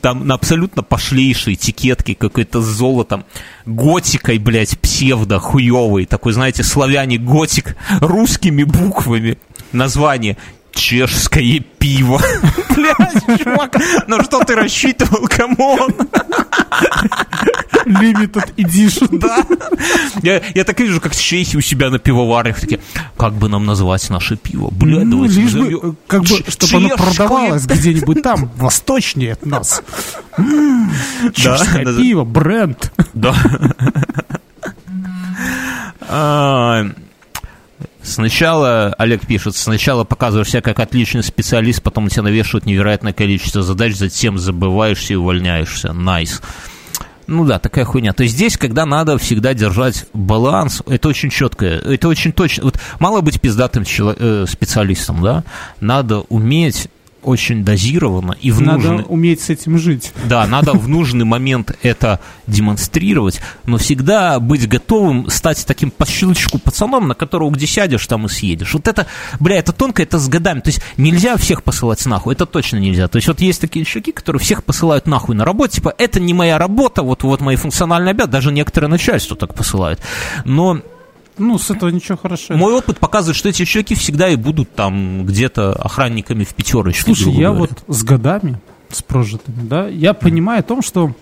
там на абсолютно пошлейшей этикетке, какой-то с золотом, готикой, блядь, псевдо хуёвый, такой, знаете, славяне готик, русскими буквами. Название чешское пиво. Блядь, чувак, на что ты рассчитывал, come on? Limited Edition. Да. Я, я так вижу, как чехи у себя на пивоварах такие, как бы нам назвать наше пиво? Бля, ну, лишь бы, как бы, чтобы оно продавалось где-нибудь там, восточнее от нас. Чешское пиво, бренд. Да. А, Сначала, Олег пишет, сначала показываешь себя как отличный специалист, потом тебя навешивают невероятное количество задач, затем забываешься и увольняешься. Nice. Nice. Ну да, такая хуйня. То есть здесь, когда надо всегда держать баланс, это очень четко, это очень точно. Вот мало быть пиздатым э, специалистом, да, надо уметь очень дозированно и в надо нужный... уметь с этим жить. Да, надо в нужный момент это демонстрировать, но всегда быть готовым стать таким по щелчку пацаном, на которого где сядешь, там и съедешь. Вот это, бля, это тонко, это с годами. То есть нельзя всех посылать нахуй, это точно нельзя. То есть вот есть такие чуваки, которые всех посылают нахуй на работу, типа, это не моя работа, вот, вот мои функциональные обязанности, даже некоторые начальство так посылают. Но ну, с этого ничего хорошего. Мой опыт показывает, что эти человеки всегда и будут там где-то охранниками в пятерочке. Слушай, я говоря. вот с годами, с прожитыми, да, я понимаю о том, что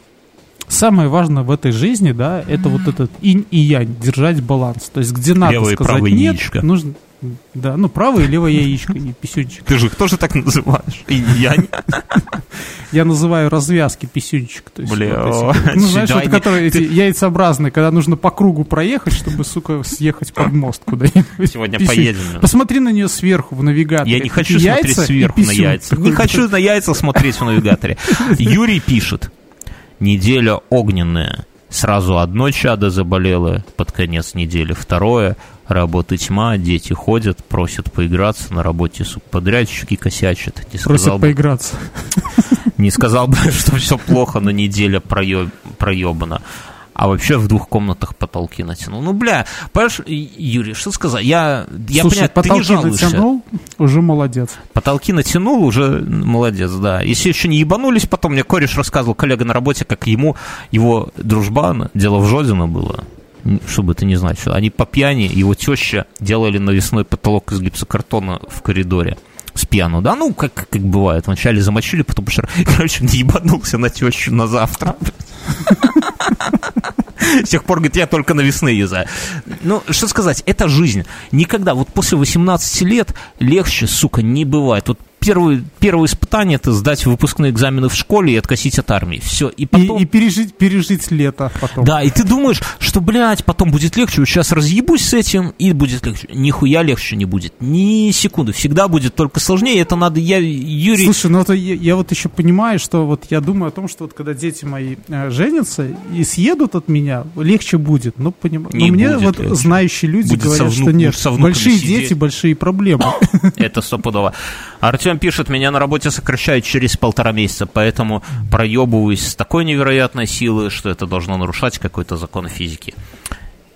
самое важное в этой жизни, да, это вот этот инь и янь, держать баланс. То есть, где надо Левое сказать нет, яичко. нужно, да, ну правое и левое яичко и писюнчик. Ты же их тоже так называешь? И я Я называю развязки писюнчик. То есть, Бля, вот ну, знаешь, вот, которые эти яйцеобразные, когда нужно по кругу проехать, чтобы, сука, съехать под мост куда-нибудь. Сегодня поедем. Посмотри на нее сверху в навигаторе. Я не хочу смотреть сверху на яйца. Не хочу на яйца смотреть в навигаторе. Юрий пишет. Неделя огненная. Сразу одно чадо заболело под конец недели, второе, Работы тьма, дети ходят, просят поиграться, на работе подрядчики косячат. Не просят поиграться. Не сказал бы, что все плохо, но неделя проеб, проебана а вообще в двух комнатах потолки натянул. Ну, бля, понимаешь, Юрий, что сказать? Я, я Слушай, понимаю, потолки ты не жалуешься. натянул, уже молодец. Потолки натянул, уже молодец, да. Если еще не ебанулись, потом мне кореш рассказывал, коллега на работе, как ему, его дружбан, дело в Жодино было, чтобы ты не знать, что они по пьяни, его теща делали навесной потолок из гипсокартона в коридоре с пьяну, да, ну, как, как бывает, вначале замочили, потом, короче, не ебанулся на тещу на завтра. С тех пор, говорит, я только на весны юзаю. Ну, что сказать, это жизнь. Никогда, вот после 18 лет легче, сука, не бывает. Вот первое, первое испытание это сдать выпускные экзамены в школе и откосить от армии. Все. И, потом... и, и пережить, пережить лето потом. Да, и ты думаешь, что, блядь, потом будет легче, вот сейчас разъебусь с этим, и будет легче. Нихуя легче не будет. Ни секунды. Всегда будет только сложнее. Это надо, я, Юрий... Слушай, ну это я, я вот еще понимаю, что вот я думаю о том, что вот когда дети мои э, женятся и съедут от меня, легче будет. Ну, поним... Но мне вот легче. знающие люди будет говорят, что нет. Большие сидеть. дети, большие проблемы. Это стопудово. Артем пишет, меня на работе сокращают через полтора месяца, поэтому проебываюсь с такой невероятной силы, что это должно нарушать какой-то закон физики.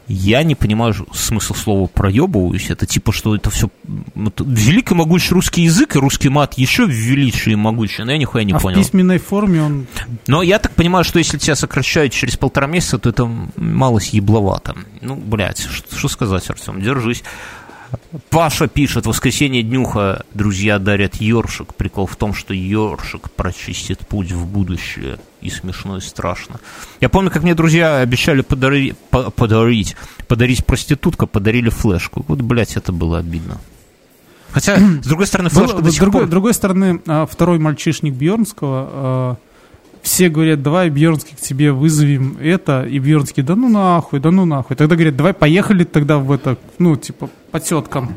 Я не понимаю смысл слова проебываюсь. Это типа, что это все это великий могучий русский язык и русский мат еще величие и могучий, но я нихуя не а понял. в письменной форме он... Но я так понимаю, что если тебя сокращают через полтора месяца, то это малость ебловато. Ну, блядь, что, что сказать, Артем, держись. Паша пишет, воскресенье днюха друзья дарят ёршик. Прикол в том, что ёршик прочистит путь в будущее. И смешно, и страшно. Я помню, как мне друзья обещали подари, по, подарить, подарить проститутка, подарили флешку. Вот, блядь, это было обидно. Хотя, с другой стороны, флешка Был, до сих другой, пор... С другой стороны, а, второй мальчишник Бьернского а, все говорят, давай, Бьернский, к тебе вызовем это, и Бьернский, да ну нахуй, да ну нахуй. Тогда говорят, давай поехали тогда в это, ну, типа, по теткам.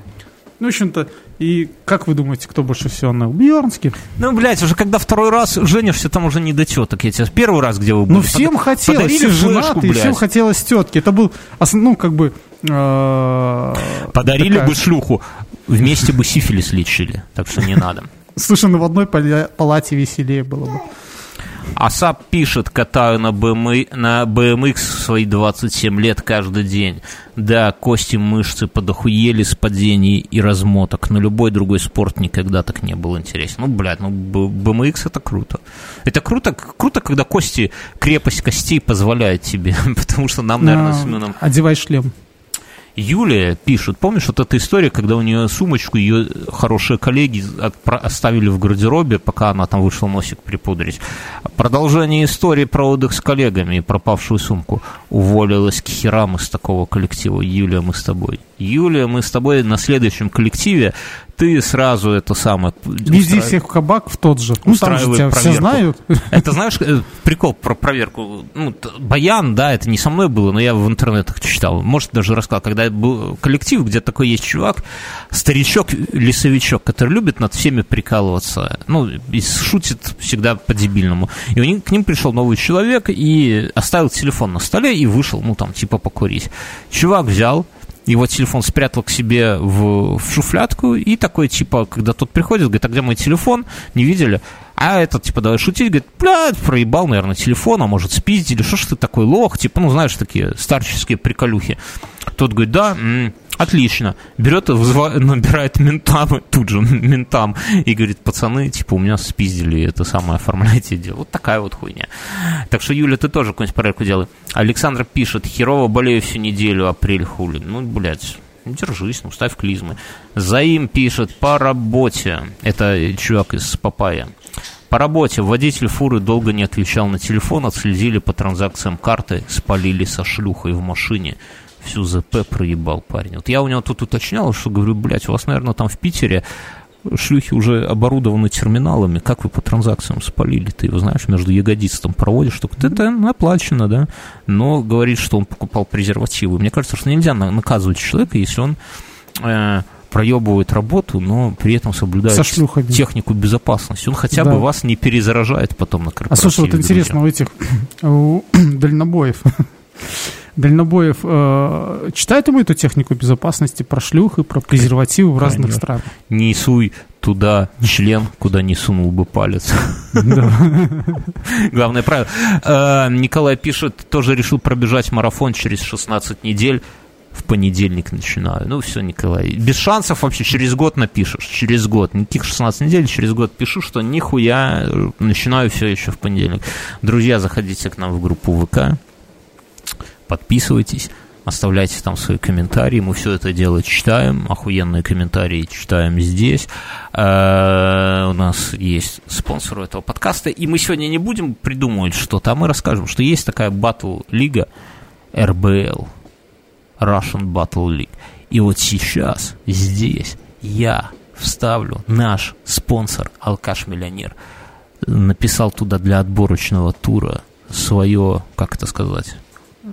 Ну, в общем-то, и как вы думаете, кто больше всего на Бьернский? Ну, блядь, уже когда второй раз женишься, там уже не до теток. Я тебе первый раз, где вы были. Ну, всем хотелось, все женаты, всем хотелось тетки. Это был, ну, как бы... Э, Подарили такая... бы шлюху, вместе бы сифилис лечили, так что не надо. Слушай, ну в одной палате веселее было бы. Асап пишет, катаю на, BM, на BMX свои 27 лет каждый день. Да, кости, мышцы подохуели с падений и размоток, но любой другой спорт никогда так не был интересен. Ну, блядь, ну BMX это круто. Это круто, круто, когда кости, крепость костей позволяет тебе, потому что нам, наверное, с Семеном... Одевай шлем. Юлия пишет, помнишь вот эта история, когда у нее сумочку ее хорошие коллеги оставили в гардеробе, пока она там вышла носик припудрить. Продолжение истории про отдых с коллегами и пропавшую сумку. Уволилась к херам из такого коллектива. Юлия, мы с тобой. Юлия, мы с тобой на следующем коллективе ты сразу это самое... Вези устраив... всех в кабак в тот же. Ну, там же тебя все знают. Это, знаешь, э, прикол про проверку. Ну, Баян, да, это не со мной было, но я в интернетах читал. Может, даже рассказал, когда был коллектив, где такой есть чувак, старичок-лесовичок, который любит над всеми прикалываться. Ну, и шутит всегда по-дебильному. И у них, к ним пришел новый человек и оставил телефон на столе и вышел, ну, там, типа покурить. Чувак взял, его телефон спрятал к себе в, в шуфлядку, и такой, типа, когда тот приходит, говорит, а где мой телефон? Не видели? А этот, типа, давай шутить, говорит, блядь, проебал, наверное, телефон, а может, спиздили, что ж ты такой лох, типа, ну, знаешь, такие старческие приколюхи. Тот говорит, да, м-м, Отлично. Берет вызывает, набирает ментам, тут же ментам, и говорит, пацаны, типа, у меня спиздили это самое, оформляйте дело. Вот такая вот хуйня. Так что, Юля, ты тоже какую-нибудь проверку делай. Александр пишет, херово болею всю неделю, апрель хули. Ну, блядь, держись, ну, ставь клизмы. Заим пишет, по работе. Это чувак из Папая. По работе водитель фуры долго не отвечал на телефон, отследили по транзакциям карты, спалили со шлюхой в машине всю ЗП проебал парень. Вот я у него тут уточнял, что говорю, блядь, у вас, наверное, там в Питере шлюхи уже оборудованы терминалами, как вы по транзакциям спалили, ты его знаешь, между ягодиц там проводишь, только это оплачено, да, но говорит, что он покупал презервативы. Мне кажется, что нельзя наказывать человека, если он э, проебывает работу, но при этом соблюдает технику безопасности. Он хотя да. бы вас не перезаражает потом на корпоративе. А слушай, вот интересно, у этих у дальнобоев дальнобоев э, читают ему эту технику безопасности про шлюх и про презервативы в разных Конечно. странах? Не суй туда член, куда не сунул бы палец. Главное правило. Э, Николай пишет, тоже решил пробежать марафон через 16 недель. В понедельник начинаю. Ну, все, Николай. Без шансов вообще через год напишешь. Через год. Никаких 16 недель, через год пишу, что нихуя э, начинаю все еще в понедельник. Друзья, заходите к нам в группу ВК. Подписывайтесь. Оставляйте там свои комментарии. Мы все это дело читаем. Охуенные комментарии читаем здесь. Э, У нас есть спонсор этого подкаста. И мы сегодня не будем придумывать что-то, а мы расскажем, что есть такая батл-лига РБЛ. Russian Battle League. И вот сейчас, здесь, я вставлю наш спонсор, Алкаш-миллионер, написал туда для отборочного тура свое, как это сказать,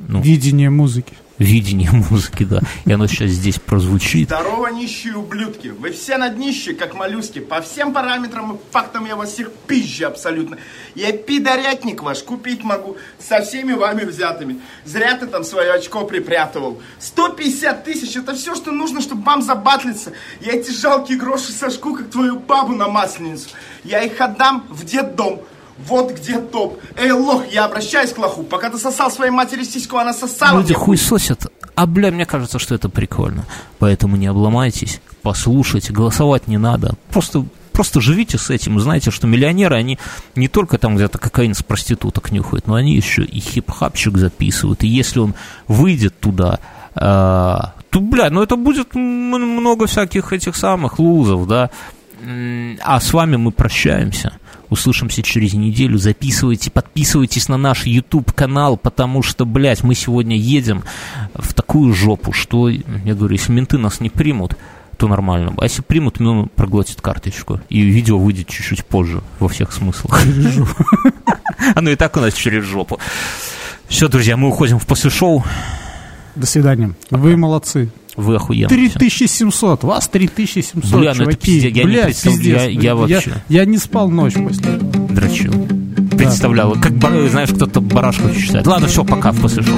ну, Видение музыки. видение музыки, да. И оно сейчас здесь прозвучит. Здорово, нищие ублюдки! Вы все на днище, как моллюски. По всем параметрам и фактам я вас всех пизжу абсолютно. Я пидорятник ваш купить могу со всеми вами взятыми. Зря ты там свое очко припрятывал. 150 тысяч, это все, что нужно, чтобы вам забатлиться. Я эти жалкие гроши сожгу, как твою бабу на масленицу. Я их отдам в детдом. Вот где топ. Эй, лох, я обращаюсь к лоху. Пока ты сосал своей матери сиську, она сосала Люди хуй. хуесосят. А, бля, мне кажется, что это прикольно. Поэтому не обломайтесь, послушайте, голосовать не надо. Просто Просто живите с этим. Знаете, что миллионеры, они не только там где-то кокаин с проституток нюхают, но они еще и хип-хапчик записывают. И если он выйдет туда, э, то, бля, ну это будет много всяких этих самых лузов, да. А с вами мы прощаемся. Услышимся через неделю. Записывайте, подписывайтесь на наш YouTube канал, потому что, блядь, мы сегодня едем в такую жопу, что, я говорю, если менты нас не примут, то нормально. А если примут, ну, проглотит карточку. И видео выйдет чуть-чуть позже, во всех смыслах. Оно и так у нас через жопу. Все, друзья, мы уходим в после шоу. До свидания. Вы молодцы. Вы охуенные. 3700, вас 3700, Бля, ну это пиздец, я не Блядь, представляю, пиздец. я- я вообще- Я, не спал ночь после. Дрочил. Представлял. Как, знаешь, кто-то барашку считает. Ладно, все, пока, после шоу.